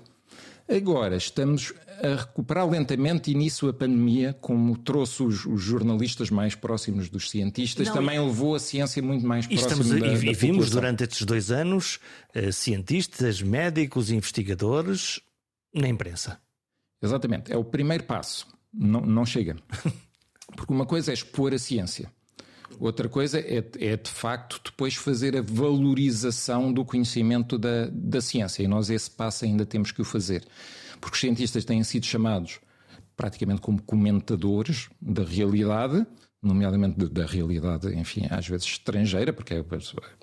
Speaker 2: Agora estamos a recuperar lentamente e nisso a pandemia, como trouxe os, os jornalistas mais próximos dos cientistas, não, também levou a ciência muito mais próxima estamos, da,
Speaker 1: e,
Speaker 2: da
Speaker 1: E vimos durante estes dois anos uh, cientistas, médicos, investigadores na imprensa.
Speaker 2: Exatamente, é o primeiro passo. Não, não chega. Porque uma coisa é expor a ciência. Outra coisa é, é, de facto depois fazer a valorização do conhecimento da, da ciência. E nós esse passo ainda temos que o fazer. Porque os cientistas têm sido chamados praticamente como comentadores da realidade, nomeadamente da realidade, enfim, às vezes estrangeira, porque é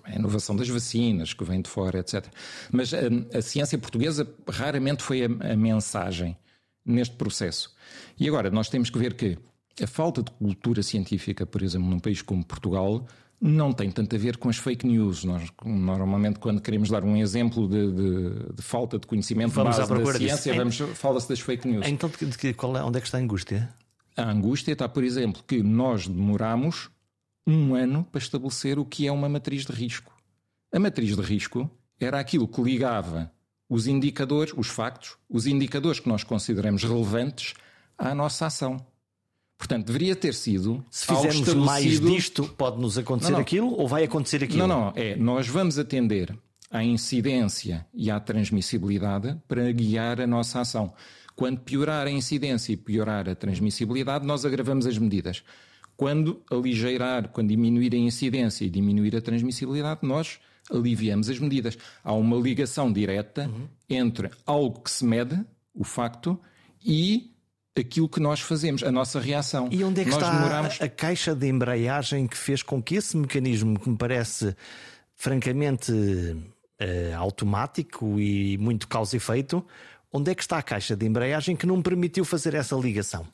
Speaker 2: a inovação das vacinas que vem de fora, etc. Mas a, a ciência portuguesa raramente foi a, a mensagem neste processo. E agora nós temos que ver que a falta de cultura científica, por exemplo, num país como Portugal, não tem tanto a ver com as fake news. Nós, normalmente, quando queremos dar um exemplo de, de, de falta de conhecimento vamos base da ciência, vamos, fala-se das fake news.
Speaker 1: Então, de que, qual é, onde é que está a angústia?
Speaker 2: A angústia está, por exemplo, que nós demoramos um ano para estabelecer o que é uma matriz de risco. A matriz de risco era aquilo que ligava os indicadores, os factos, os indicadores que nós consideramos relevantes à nossa ação. Portanto, deveria ter sido.
Speaker 1: Se fizermos estabelecido... mais disto, pode-nos acontecer não, não. aquilo ou vai acontecer aquilo?
Speaker 2: Não, não. É, nós vamos atender à incidência e à transmissibilidade para guiar a nossa ação. Quando piorar a incidência e piorar a transmissibilidade, nós agravamos as medidas. Quando aligeirar, quando diminuir a incidência e diminuir a transmissibilidade, nós aliviamos as medidas. Há uma ligação direta uhum. entre algo que se mede, o facto, e aquilo que nós fazemos, a nossa reação.
Speaker 1: E onde é que nós está demoramos... a, caixa de embreagem que fez com que esse mecanismo, que me parece francamente uh, automático e muito causa efeito, onde é que está a caixa de embreagem que não permitiu fazer essa ligação?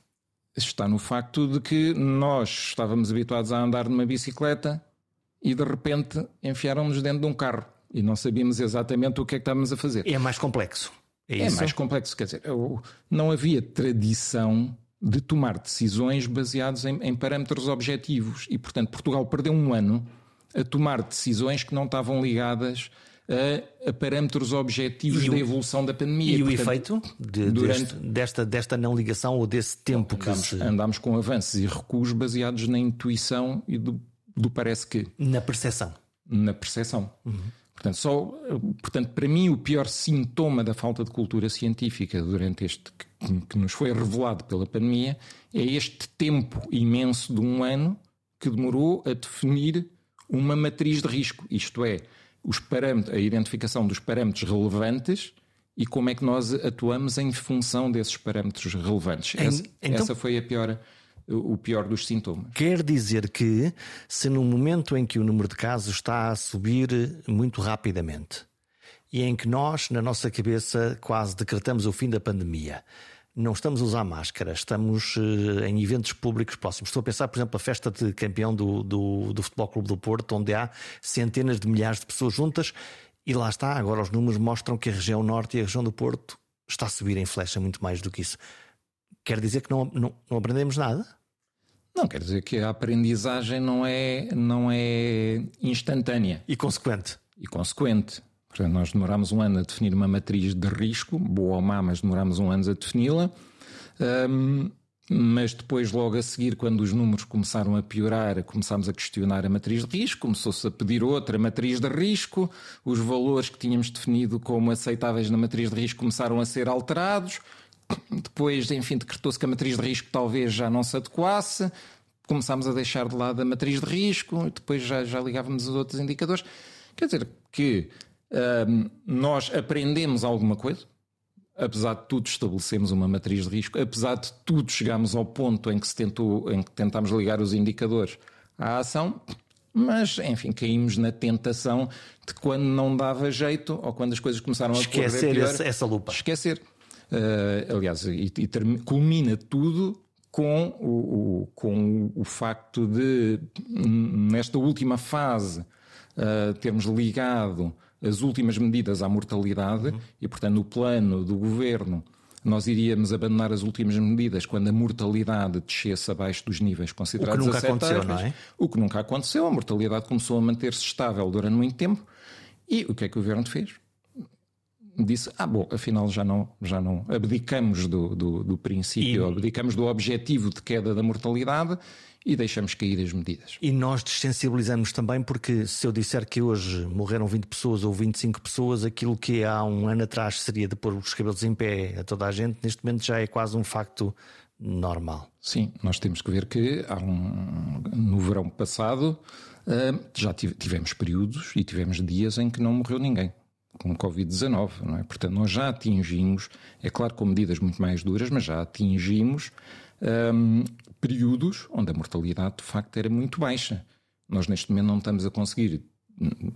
Speaker 2: Está no facto de que nós estávamos habituados a andar numa bicicleta e de repente enfiaram-nos dentro de um carro e não sabíamos exatamente o que é que estávamos a fazer.
Speaker 1: É mais complexo.
Speaker 2: É, é mais complexo, quer dizer, não havia tradição de tomar decisões baseadas em, em, parâmetros objetivos e, portanto, Portugal perdeu um ano a tomar decisões que não estavam ligadas a, a parâmetros objetivos da evolução da pandemia.
Speaker 1: E portanto, o efeito de, durante... deste, desta, desta não ligação ou desse tempo que se...
Speaker 2: andámos com avanços e recuos baseados na intuição e do, do parece que.
Speaker 1: Na percepção.
Speaker 2: Na percepção. Uhum. Portanto, só, portanto, para mim, o pior sintoma da falta de cultura científica durante este que, que nos foi revelado pela pandemia é este tempo imenso de um ano que demorou a definir uma matriz de risco, isto é, os parâmetros, a identificação dos parâmetros relevantes e como é que nós atuamos em função desses parâmetros relevantes. Essa, então, essa foi a pior o pior dos sintomas.
Speaker 1: Quer dizer que, se no momento em que o número de casos está a subir muito rapidamente e em que nós, na nossa cabeça, quase decretamos o fim da pandemia, não estamos a usar máscara, estamos uh, em eventos públicos próximos. Estou a pensar, por exemplo, a festa de campeão do, do, do Futebol Clube do Porto, onde há centenas de milhares de pessoas juntas, e lá está, agora os números mostram que a região norte e a região do Porto está a subir em flecha muito mais do que isso. Quer dizer que não, não, não aprendemos nada?
Speaker 2: Não, quer dizer que a aprendizagem não é, não é instantânea.
Speaker 1: E consequente.
Speaker 2: E consequente. Portanto, nós demorámos um ano a definir uma matriz de risco, boa ou má, mas demorámos um ano a defini-la. Um, mas depois, logo a seguir, quando os números começaram a piorar, começámos a questionar a matriz de risco, começou-se a pedir outra matriz de risco, os valores que tínhamos definido como aceitáveis na matriz de risco começaram a ser alterados, depois, enfim, decretou-se que a matriz de risco talvez já não se adequasse, começámos a deixar de lado a matriz de risco, depois já, já ligávamos os outros indicadores. Quer dizer que um, nós aprendemos alguma coisa, apesar de tudo estabelecemos uma matriz de risco, apesar de tudo chegámos ao ponto em que, se tentou, em que tentámos ligar os indicadores à ação, Mas, enfim, caímos na tentação de quando não dava jeito ou quando as coisas começaram a
Speaker 1: Esquecer
Speaker 2: pior,
Speaker 1: essa, essa lupa.
Speaker 2: Esquecer. Uh, aliás, e, e culmina tudo com o, o, com o facto de, nesta última fase, uh, termos ligado as últimas medidas à mortalidade uhum. e, portanto, no plano do governo nós iríamos abandonar as últimas medidas quando a mortalidade descesse abaixo dos níveis considerados
Speaker 1: o que nunca aconteceu, não é?
Speaker 2: O que nunca aconteceu, a mortalidade começou a manter-se estável durante muito tempo. E o que é que o governo fez? Disse: Ah, bom, afinal já não, já não abdicamos do, do, do princípio, e... abdicamos do objetivo de queda da mortalidade e deixamos cair as medidas.
Speaker 1: E nós desensibilizamos também, porque se eu disser que hoje morreram 20 pessoas ou 25 pessoas, aquilo que há um ano atrás seria de pôr os cabelos em pé a toda a gente, neste momento já é quase um facto normal.
Speaker 2: Sim, nós temos que ver que há um, no verão passado uh, já tivemos períodos e tivemos dias em que não morreu ninguém com Covid-19, não é? Portanto, nós já atingimos, é claro com medidas muito mais duras, mas já atingimos um, períodos onde a mortalidade de facto era muito baixa. Nós neste momento não estamos a conseguir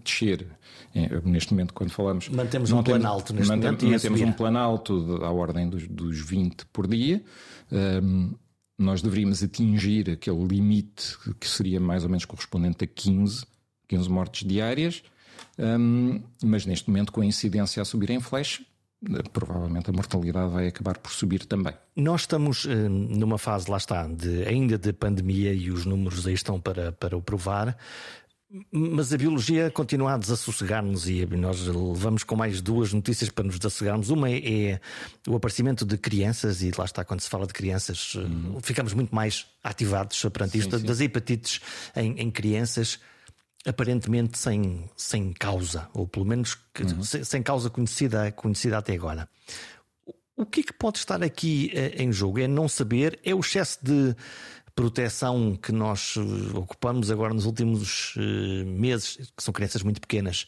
Speaker 2: descer. É, neste momento, quando falamos.
Speaker 1: Mantemos um plano alto neste
Speaker 2: mantemos,
Speaker 1: momento.
Speaker 2: Mantemos um plano alto à ordem dos, dos 20 por dia. Um, nós deveríamos atingir aquele limite que seria mais ou menos correspondente a 15, 15 mortes diárias. Um, mas neste momento, com a incidência a subir em flash, provavelmente a mortalidade vai acabar por subir também.
Speaker 1: Nós estamos uh, numa fase, lá está, de, ainda de pandemia e os números aí estão para, para o provar. Mas a biologia continua a desassossegar-nos e nós levamos com mais duas notícias para nos desassossegarmos. Uma é, o aparecimento de crianças, e lá está, quando se fala de crianças, uhum. ficamos muito mais ativados perante isto, sim. das hepatites em, em crianças aparentemente sem, sem causa, ou pelo menos uhum. sem, causa conhecida, conhecida até agora. O que é que pode estar aqui uh, em jogo? É não saber, é o excesso de proteção que nós uh, ocupamos agora nos últimos uh, meses, que são crianças muito pequenas,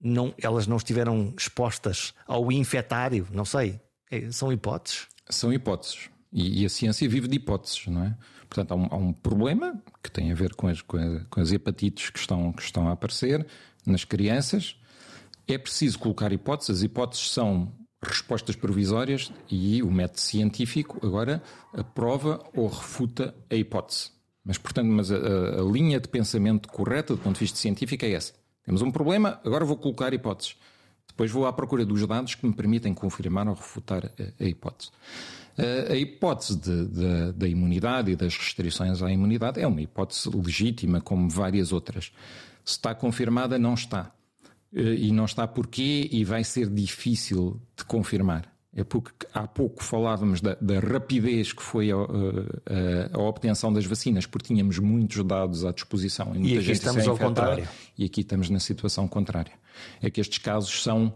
Speaker 1: não, elas não estiveram expostas ao infetário, não sei. É, são hipóteses?
Speaker 2: São hipóteses. E, e, a ciência vive de hipóteses, não é? Portanto, há um, há um problema que tem a ver com as, com, a, com as hepatites que estão, que estão a aparecer nas crianças. É preciso colocar hipóteses. As hipóteses são respostas provisórias e o método científico agora aprova ou refuta a hipótese. Mas, portanto, mas a, a, linha de pensamento correta do ponto de vista científico é essa. Temos um problema, agora vou colocar hipóteses. Depois vou à procura dos dados que me permitem confirmar ou refutar a, a hipótese. A hipótese de, de, da imunidade e das restrições à imunidade é uma hipótese legítima, como várias outras. Se está confirmada, não está. E não está porquê e vai ser difícil de confirmar. É porque há pouco falávamos da, da rapidez que foi a, a, a, obtenção das vacinas, porque tínhamos muitos dados à disposição.
Speaker 1: E, e aqui estamos ao contrário.
Speaker 2: E aqui estamos na situação contrária. É que estes casos são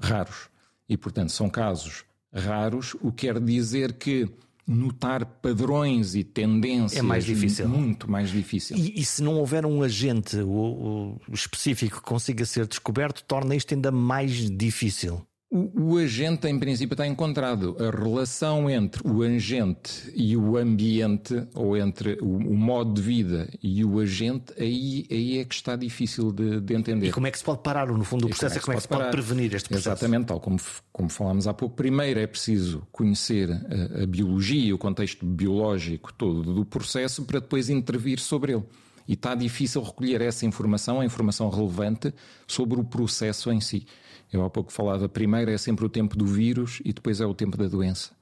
Speaker 2: raros. E, portanto, são casos raros, o que quer dizer que notar padrões e tendências
Speaker 1: é mais difícil.
Speaker 2: muito mais difícil.
Speaker 1: E, e se não houver um agente o, o específico que consiga ser descoberto, torna isto ainda mais difícil.
Speaker 2: O, o, agente, em princípio, está encontrado. A relação entre o agente e o ambiente, ou entre o, o modo de vida e o agente, aí, aí é que está difícil de, de entender.
Speaker 1: E como é que se pode parar, no fundo, o processo? Como é que se, como é que se pode prevenir este processo?
Speaker 2: Exatamente, tal como, como falámos há pouco. Primeiro é preciso conhecer a, a biologia, o contexto biológico todo do processo, para depois intervir sobre ele. E está difícil recolher essa informação, a informação relevante, sobre o processo em si. Eu há pouco falava, primeiro é sempre o tempo do vírus e depois é o tempo da doença.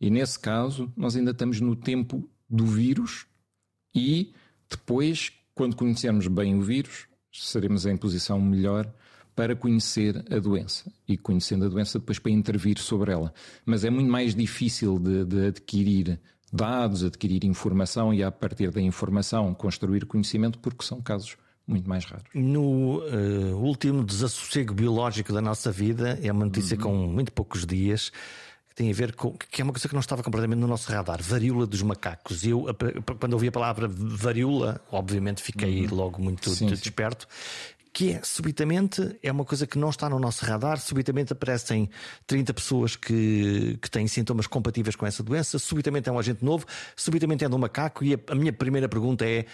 Speaker 2: E nesse caso, nós ainda estamos no tempo do vírus e depois, quando conhecermos bem o vírus, seremos em posição melhor para conhecer a doença e conhecendo a doença depois para intervir sobre ela. Mas é muito mais difícil de, de adquirir dados, adquirir informação e a partir da informação construir conhecimento porque são casos muito mais raros.
Speaker 1: No uh, último desassossego biológico da nossa vida, é uma notícia uhum. com muito poucos dias, que tem a ver com. que é uma coisa que não estava completamente no nosso radar: varíola dos macacos. Eu, quando ouvi a palavra varíola, obviamente fiquei uhum. logo muito sim, desperto. Sim. Que é, subitamente, é uma coisa que não está no nosso radar. Subitamente aparecem 30 pessoas que, que têm sintomas compatíveis com essa doença. Subitamente é um agente novo. Subitamente é de um macaco. E a, a minha primeira pergunta é: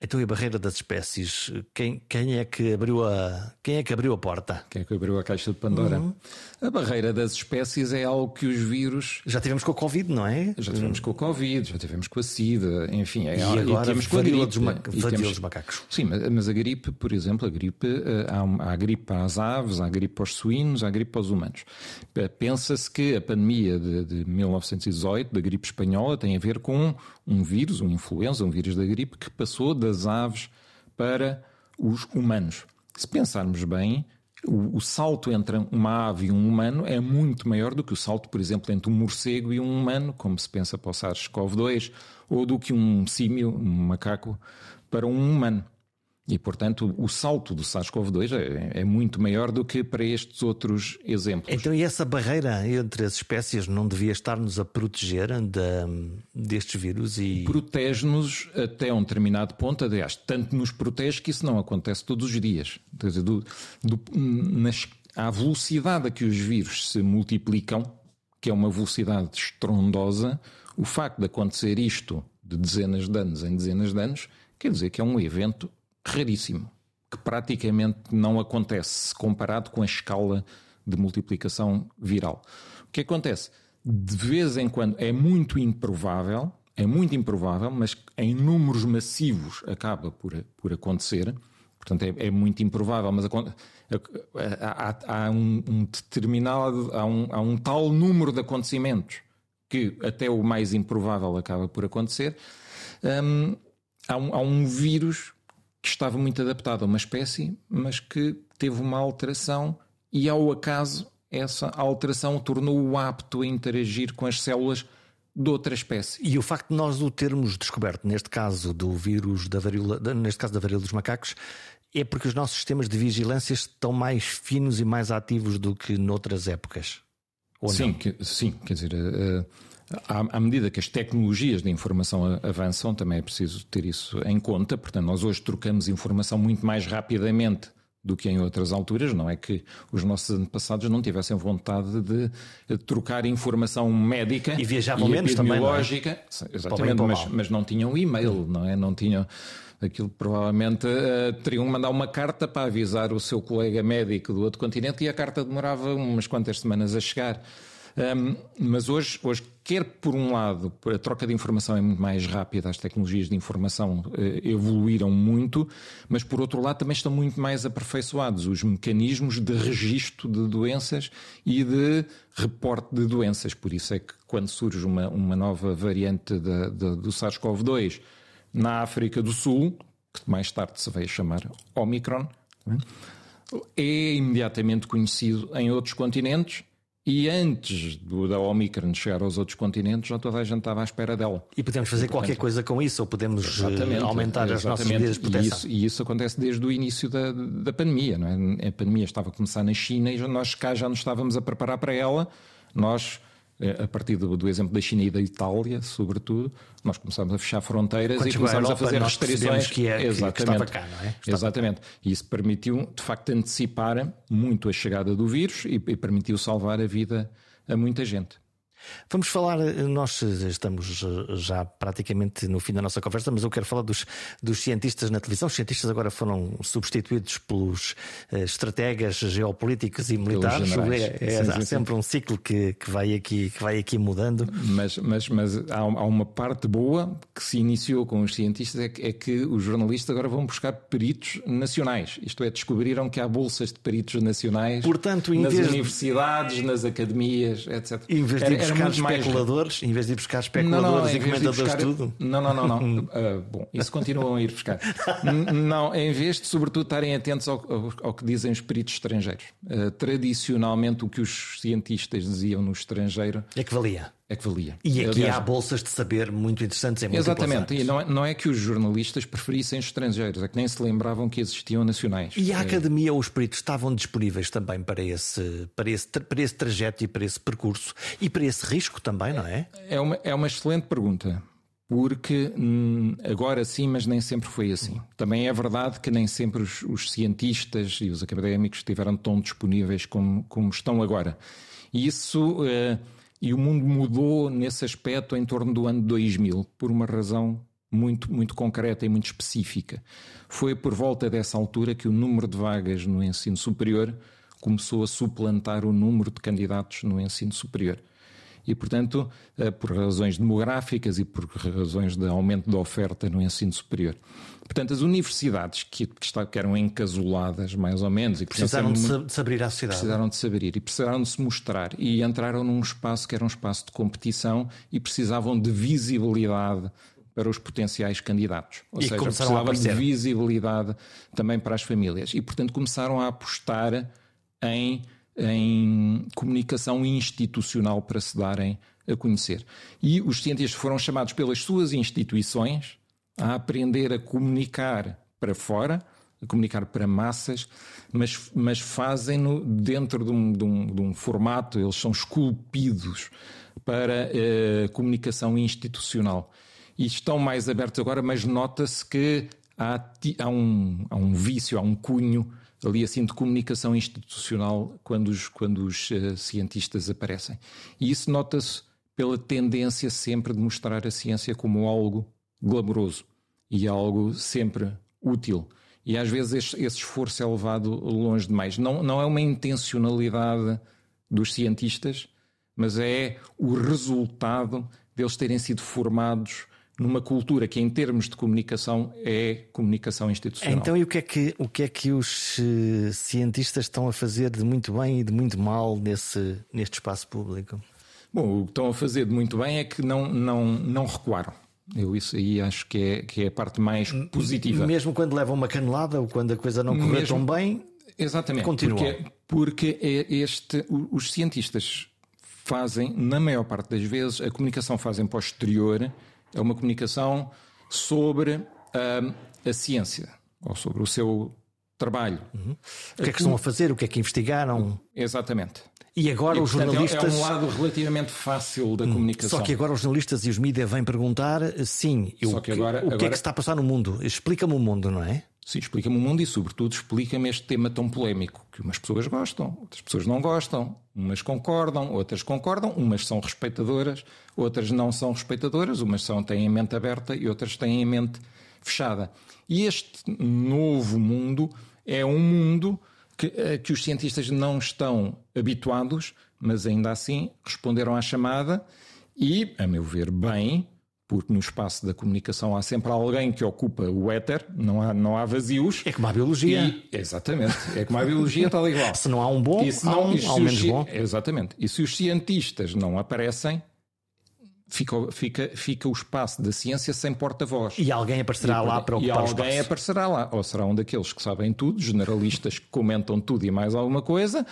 Speaker 1: Então e a barreira das espécies? Quem, quem, é que abriu a, quem é que abriu a porta?
Speaker 2: Quem é que abriu a caixa de Pandora? Uhum. A barreira das espécies é algo que os vírus.
Speaker 1: Já tivemos com a Covid, não é?
Speaker 2: Já tivemos com a Covid, já tivemos com a SIDA, enfim. É,
Speaker 1: e agora temos com a gripe. Dos, ma... temos... dos macacos.
Speaker 2: Sim, mas a gripe, por exemplo, a gripe, eh, há, há gripe às aves, há gripe aos suínos, há gripe aos humanos. Eh, pensa-se que a pandemia de, de 1918, da gripe espanhola, tem a ver com um vírus, um influenza, um vírus da gripe, que passou das aves para os humanos. Se pensarmos bem, o, o, salto entre uma ave e um humano é muito maior do que o salto, por exemplo, entre um morcego e um humano, como se pensa para o SARS-CoV-2, ou do que um símio, um macaco, para um humano. E, portanto, o salto do SARS-CoV-2 é, é, muito maior do que para estes outros exemplos.
Speaker 1: Então, e essa barreira entre as espécies não devia estar-nos a proteger de, destes vírus? E...
Speaker 2: Protege-nos até um determinado ponto, aliás, tanto nos protege que isso não acontece todos os dias. Quer dizer, do, do, nas, à velocidade a que os vírus se multiplicam, que é uma velocidade estrondosa, o facto de acontecer isto de dezenas de anos em dezenas de anos, quer dizer que é um evento raríssimo, que praticamente não acontece comparado com a escala de multiplicação viral. O que acontece? De vez em quando é muito improvável, é muito improvável, mas em números massivos acaba por, por acontecer. Portanto, é, é muito improvável, mas há, há, um, um, determinado, há um, há um tal número de acontecimentos que até o mais improvável acaba por acontecer. Um, há, um, há um vírus que estava muito adaptado a uma espécie, mas que teve uma alteração e, ao acaso, essa alteração tornou-o apto a interagir com as células de outra espécie.
Speaker 1: E o facto de nós o termos descoberto, neste caso do vírus da varíola, neste caso da varíola dos macacos, é porque os nossos sistemas de vigilância estão mais finos e mais ativos do que noutras épocas.
Speaker 2: sim, que, sim, quer dizer, uh, à, medida que as tecnologias de informação avançam, também é preciso ter isso em conta. Portanto, nós hoje trocamos informação muito mais rapidamente do que em outras alturas. Não é que os nossos antepassados não tivessem vontade de trocar informação médica
Speaker 1: e viajavam e menos
Speaker 2: epidemiológica,
Speaker 1: também,
Speaker 2: não é? exatamente, mas, mas, não tinham e-mail, não é? Não tinham aquilo provavelmente uh, teriam que mandar uma carta para avisar o seu colega médico do outro continente e a carta demorava umas quantas semanas a chegar. Um, mas hoje, hoje, quer por um lado, a troca de informação é muito mais rápida, as tecnologias de informação uh, evoluíram muito, mas por outro lado também estão muito mais aperfeiçoados os mecanismos de registro de doenças e de reporte de doenças. Por isso é que quando surge uma, uma nova variante do SARS-CoV-2 na África do Sul, que mais tarde se veio chamar Omicron, é imediatamente conhecido em outros continentes e antes do, da Omicron chegar aos outros continentes, já toda a gente estava à espera dela.
Speaker 1: E podemos fazer e, portanto, qualquer coisa com isso, ou podemos eh, exatamente, aumentar exatamente. as nossas medidas de proteção.
Speaker 2: E isso, e isso, acontece desde o início da, da pandemia. Não é? A pandemia estava a começar na China e nós cá já nos estávamos a preparar para ela. Nós a partir do, do, exemplo da China e da Itália, sobretudo, nós começámos a fechar fronteiras Quando e começámos
Speaker 1: Europa,
Speaker 2: a fazer restrições.
Speaker 1: Que, é, Exatamente. que cá, não é?
Speaker 2: Exatamente. E isso permitiu, de facto, antecipar muito a chegada do vírus e, e permitiu salvar a vida a muita gente.
Speaker 1: Vamos falar, nós estamos já praticamente no fim da nossa conversa, mas eu quero falar dos, dos cientistas na televisão. Os cientistas agora foram substituídos pelos estrategas geopolíticos e militares. É, é, sim, há sim, sempre um ciclo que, que, vai aqui, que vai aqui mudando.
Speaker 2: Mas, mas, mas há, uma parte boa que se iniciou com os cientistas: é que, é que os jornalistas agora vão buscar peritos nacionais. Isto é, descobriram que há bolsas de peritos nacionais
Speaker 1: Portanto,
Speaker 2: nas universidades, de... nas academias, etc.
Speaker 1: buscar especuladores, mais... em vez de ir buscar especuladores e comentadores buscar... tudo?
Speaker 2: Não, não, não, não. uh, bom, isso continuam a ir buscar. não, em vez de, sobretudo, estarem atentos ao, ao, ao que dizem os peritos estrangeiros. Uh, tradicionalmente, o que os cientistas diziam no estrangeiro
Speaker 1: é que valia
Speaker 2: é que valia.
Speaker 1: E aqui Aliás, há bolsas de saber muito interessantes em
Speaker 2: Exatamente, e não é, não é que os jornalistas preferissem estrangeiros, é que nem se lembravam que existiam nacionais.
Speaker 1: E a é... academia ou os peritos estavam disponíveis também para esse, para, esse, para esse trajeto e para esse percurso e para esse risco também, não é?
Speaker 2: É uma, é uma excelente pergunta. Porque hum, agora sim, mas nem sempre foi assim. Também é verdade que nem sempre os, os cientistas e os académicos estiveram tão disponíveis como, como estão agora. E isso. Uh, e o mundo mudou nesse aspecto em torno do ano 2000, por uma razão muito, muito concreta e muito específica. Foi por volta dessa altura que o número de vagas no ensino superior começou a suplantar o número de candidatos no ensino superior. E, portanto, eh, por razões demográficas e por razões de aumento da oferta no ensino superior. Portanto, as universidades que, que eram encasuladas, mais ou menos, e
Speaker 1: precisaram de, se, de se abrir à sociedade.
Speaker 2: Precisaram de se abrir e precisaram de se mostrar. E entraram num espaço que era um espaço de competição e precisavam de visibilidade para os potenciais candidatos. Ou
Speaker 1: e
Speaker 2: seja, precisava de visibilidade também para as famílias. E, portanto, começaram a apostar em, em comunicação institucional para se darem a conhecer. E os cientistas foram chamados pelas suas instituições a aprender a comunicar para fora, a comunicar para massas, mas, mas fazem-no dentro de um, de, um, de um, formato, eles são esculpidos para a eh, comunicação institucional e estão mais abertos agora, mas nota-se que há, há, um, há um vício, há um cunho ali assim de comunicação institucional quando os, quando os uh, cientistas aparecem. E isso nota-se pela tendência sempre de mostrar a ciência como algo glamouroso e algo sempre útil. E às vezes esse, esse esforço é levado longe demais. Não, não é uma intencionalidade dos cientistas, mas é o resultado deles terem sido formados numa cultura que, em termos de comunicação, é comunicação institucional.
Speaker 1: Então, e o que é que, o que, é que os uh, cientistas estão a fazer de muito bem e de muito mal nesse, neste espaço público?
Speaker 2: Bom, o que estão a fazer de muito bem é que não, não, não recuaram. Eu isso aí acho que é, que é a parte mais positiva.
Speaker 1: Mesmo quando levam uma canelada ou quando a coisa não corre tão bem,
Speaker 2: exatamente, continuam. Porque, porque é este, os cientistas fazem, na maior parte das vezes, a comunicação fazem posterior é uma comunicação sobre uh, a ciência, ou sobre o seu trabalho.
Speaker 1: Uhum. O que é que estão a fazer? O que é que investigaram?
Speaker 2: Exatamente.
Speaker 1: E agora e, os portanto, jornalistas.
Speaker 2: É um lado relativamente fácil da hum. comunicação.
Speaker 1: Só que agora os jornalistas e os mídias vêm perguntar: sim, eu, Só que agora, o que agora... é que se está a passar no mundo? Explica-me o mundo, não é?
Speaker 2: Sim, explica-me o mundo e, sobretudo, explica-me este tema tão polémico que umas pessoas gostam, outras pessoas não gostam, umas concordam, outras concordam, umas são respeitadoras, outras não são respeitadoras, umas são, têm a mente aberta e outras têm a mente fechada. E este novo mundo é um mundo que, que os cientistas não estão habituados, mas ainda assim responderam à chamada e, a meu ver, bem, porque no espaço da comunicação há sempre alguém que ocupa o éter, não há, não há vazios.
Speaker 1: É como a biologia.
Speaker 2: E, exatamente, é como a biologia tal igual.
Speaker 1: se não há um bom,
Speaker 2: se não,
Speaker 1: há um, um menos bom.
Speaker 2: Exatamente. E se os cientistas não aparecem, fica, fica, fica o espaço da ciência sem porta-voz.
Speaker 1: E alguém aparecerá e, lá para ocupar
Speaker 2: E alguém aparecerá lá. Ou será um daqueles que sabem tudo, generalistas que comentam tudo e mais alguma coisa,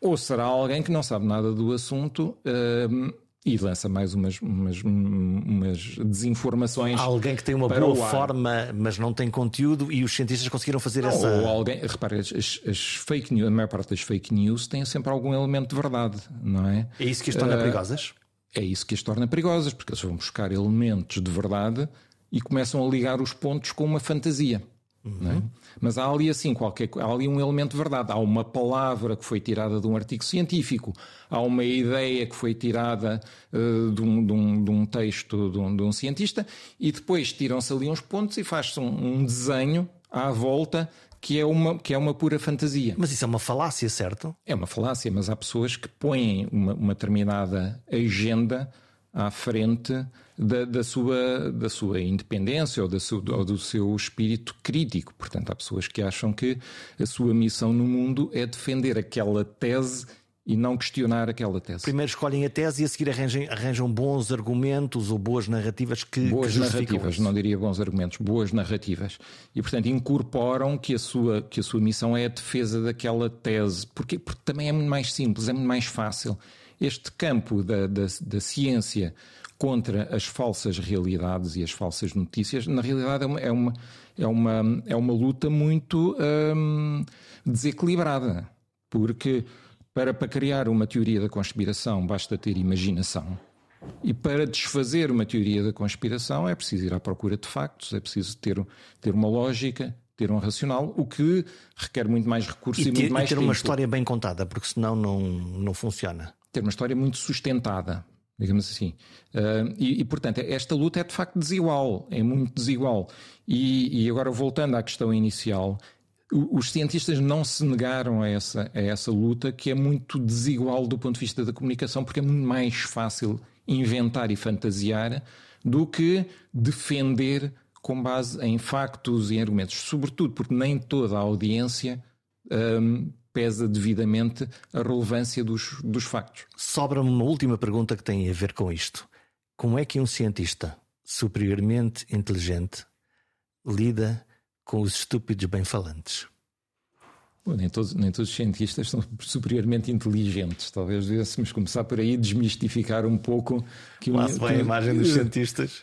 Speaker 2: ou será alguém que não sabe nada do assunto. Hum, e lança mais umas, umas, umas desinformações.
Speaker 1: alguém que tem uma boa forma, mas não tem conteúdo, e os cientistas conseguiram fazer
Speaker 2: não,
Speaker 1: essa.
Speaker 2: Ou alguém, repare, as, as, fake news, a maior parte das fake news tem sempre algum elemento de verdade, não é?
Speaker 1: É isso que as torna uh, perigosas?
Speaker 2: É isso que as torna perigosas, porque eles vão buscar elementos de verdade e começam a ligar os pontos com uma fantasia. Uhum. É? Mas há ali assim qualquer há ali um elemento de verdade. Há uma palavra que foi tirada de um artigo científico, há uma ideia que foi tirada uh, de, um, de, um, de, um, texto de um, de um cientista, e depois tiram-se ali uns pontos e faz-se um, desenho à volta que é, uma, que é uma pura fantasia.
Speaker 1: Mas isso é uma falácia, certo?
Speaker 2: É uma falácia, mas há pessoas que põem uma, uma determinada agenda à frente da, da, sua, da sua independência ou, da su, ou do seu espírito crítico. Portanto, há pessoas que acham que a sua missão no mundo é defender aquela tese e não questionar aquela tese.
Speaker 1: Primeiro escolhem a tese e a seguir arranjam, arranjam bons argumentos ou boas narrativas que.
Speaker 2: Boas que narrativas, isso. não diria bons argumentos, boas narrativas. E, portanto, incorporam que a sua, que a sua missão é a defesa daquela tese. Porque, porque também é muito mais simples, é muito mais fácil. Este campo da, da, da ciência contra as falsas realidades e as falsas notícias, na realidade é uma, é uma, é uma, é uma luta muito hum, desequilibrada. Porque para, para criar uma teoria da conspiração basta ter imaginação. E para desfazer uma teoria da conspiração é preciso ir à procura de factos, é preciso ter, ter uma lógica, ter um racional, o que requer muito mais recursos e, e ter, muito mais
Speaker 1: e ter
Speaker 2: tempo.
Speaker 1: uma história bem contada, porque senão não, não funciona.
Speaker 2: Ter uma história muito sustentada digamos assim. Uh, e, e, portanto, esta luta é de facto desigual, é muito desigual. E, e agora, voltando à questão inicial, os cientistas não se negaram a essa, a essa luta, que é muito desigual do ponto de vista da comunicação, porque é muito mais fácil inventar e fantasiar do que defender com base em factos e argumentos. Sobretudo porque nem toda a audiência um, pesa devidamente a relevância dos, dos factos.
Speaker 1: Sobra-me uma última pergunta que tem a ver com isto. Como é que um cientista superiormente inteligente lida com os estúpidos bem-falantes?
Speaker 2: Nem, todos, nem todos os cientistas são superiormente inteligentes. Talvez devêssemos começar por aí desmistificar um pouco
Speaker 1: que Lá se vai a imagem dos cientistas.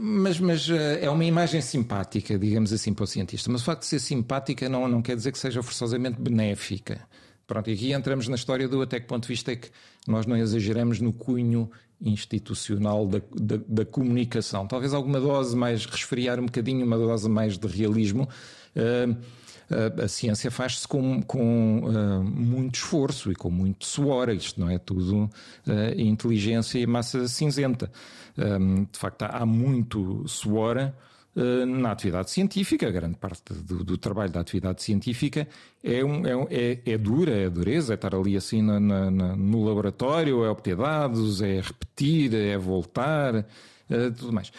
Speaker 2: Mas, mas eh, é uma imagem simpática, digamos assim, para o cientista. Mas o facto de ser simpática não, não quer dizer que seja forçosamente benéfica. Pronto, e aqui entramos na história do até que ponto de vista é que nós não exageramos no cunho institucional da, da, da comunicação. Talvez alguma dose mais, resfriar um bocadinho, uma dose mais de realismo. Uh, a, ciência faz-se com, com uh, muito esforço e com muito suor. Isto não é tudo uh, inteligência e massa cinzenta. Um, de facto, há, muito suor uh, na atividade científica. Grande parte do, do trabalho da atividade científica é, um, é, é, é, dura, é dureza, é estar ali assim na, na, no laboratório, é obter dados, é repetir, é voltar, tudo mais.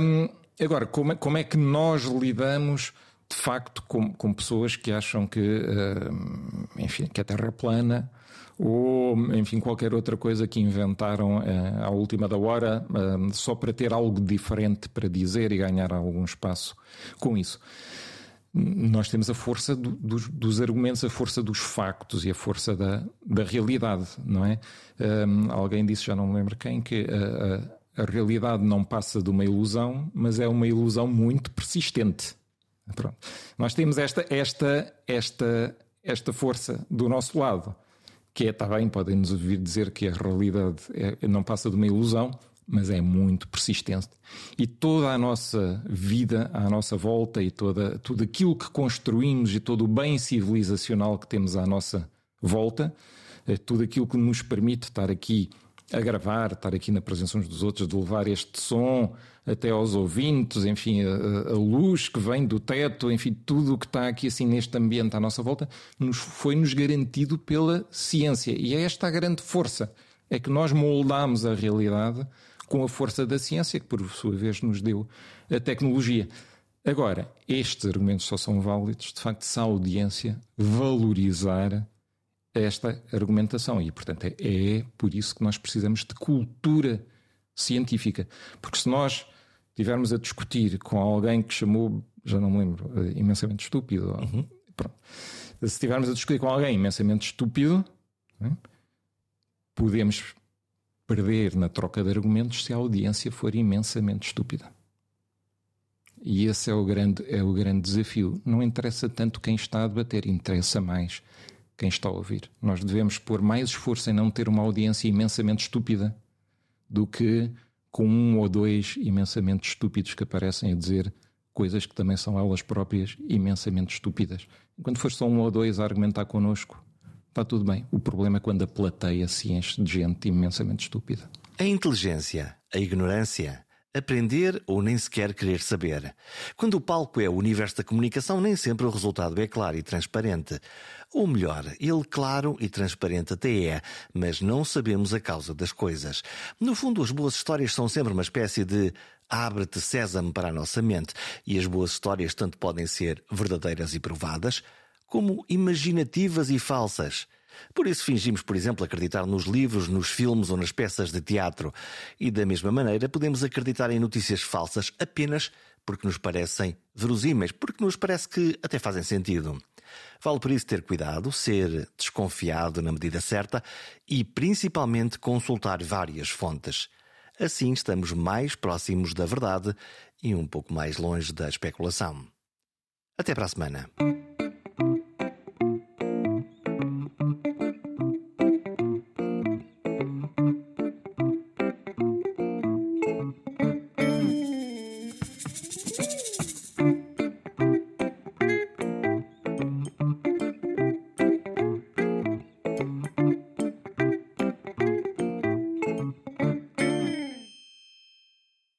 Speaker 2: Um, agora, como é, como é que nós lidamos de facto com, com pessoas que acham que, uh, enfim, que a Terra é plana ou, enfim, qualquer outra coisa que inventaram uh, à última da hora uh, só para ter algo diferente para dizer e ganhar algum espaço com isso. Nós temos a força do, dos, dos, argumentos, a força dos factos e a força da, da realidade, não é? alguém disse, já não me lembro quem, que a realidade não passa de uma ilusão, mas é uma ilusão muito persistente. Pronto. Nós temos esta, esta, esta, esta força do nosso lado, que é, está bem, podem-nos ouvir dizer que a realidade é, não passa de uma ilusão, mas é muito persistente. E toda a nossa vida à nossa volta e toda, tudo aquilo que construímos e todo o bem civilizacional que temos à nossa volta, é tudo aquilo que nos permite estar aqui a gravar, estar aqui na presença uns dos outros, de levar este som até aos ouvintes, enfim, a, a luz que vem do teto, enfim, tudo o que está aqui assim neste ambiente à nossa volta, nos, foi-nos garantido pela ciência. E é esta a grande força, é que nós moldamos a realidade com a força da ciência, que por sua vez nos deu a tecnologia. Agora, estes argumentos só são válidos, de facto, se a audiência valorizar esta argumentação. E, portanto, é, é por isso que nós precisamos de cultura científica. Porque se nós estivermos a discutir com alguém que chamou, já não me lembro, eh, imensamente estúpido, uhum. se estivermos a discutir com alguém imensamente estúpido, né, podemos perder na troca de argumentos se a audiência for imensamente estúpida. E esse é o grande, é o grande desafio. Não interessa tanto quem está a debater, interessa mais quem está a ouvir. Nós devemos pôr mais esforço em não ter uma audiência imensamente estúpida do que com um ou dois imensamente estúpidos que aparecem a dizer coisas que também são elas próprias imensamente estúpidas. Enquanto for só um ou dois a argumentar connosco, está tudo bem. O problema é quando a plateia se enche de gente imensamente estúpida.
Speaker 1: A inteligência, a ignorância, aprender ou nem sequer querer saber. Quando o palco é o universo da comunicação, nem sempre o resultado é claro e transparente. Ou melhor, ele claro e transparente até é, mas não sabemos a causa das coisas. No fundo, as boas histórias são sempre uma espécie de abre-te sésamo para a nossa mente, e as boas histórias tanto podem ser verdadeiras e provadas, como imaginativas e falsas. Por isso fingimos, por exemplo, acreditar nos livros, nos filmes ou nas peças de teatro. E da mesma maneira podemos acreditar em notícias falsas apenas porque nos parecem verosímeis, porque nos parece que até fazem sentido. Vale por isso ter cuidado, ser desconfiado na medida certa e principalmente consultar várias fontes. Assim estamos mais próximos da verdade e um pouco mais longe da especulação. Até para a semana.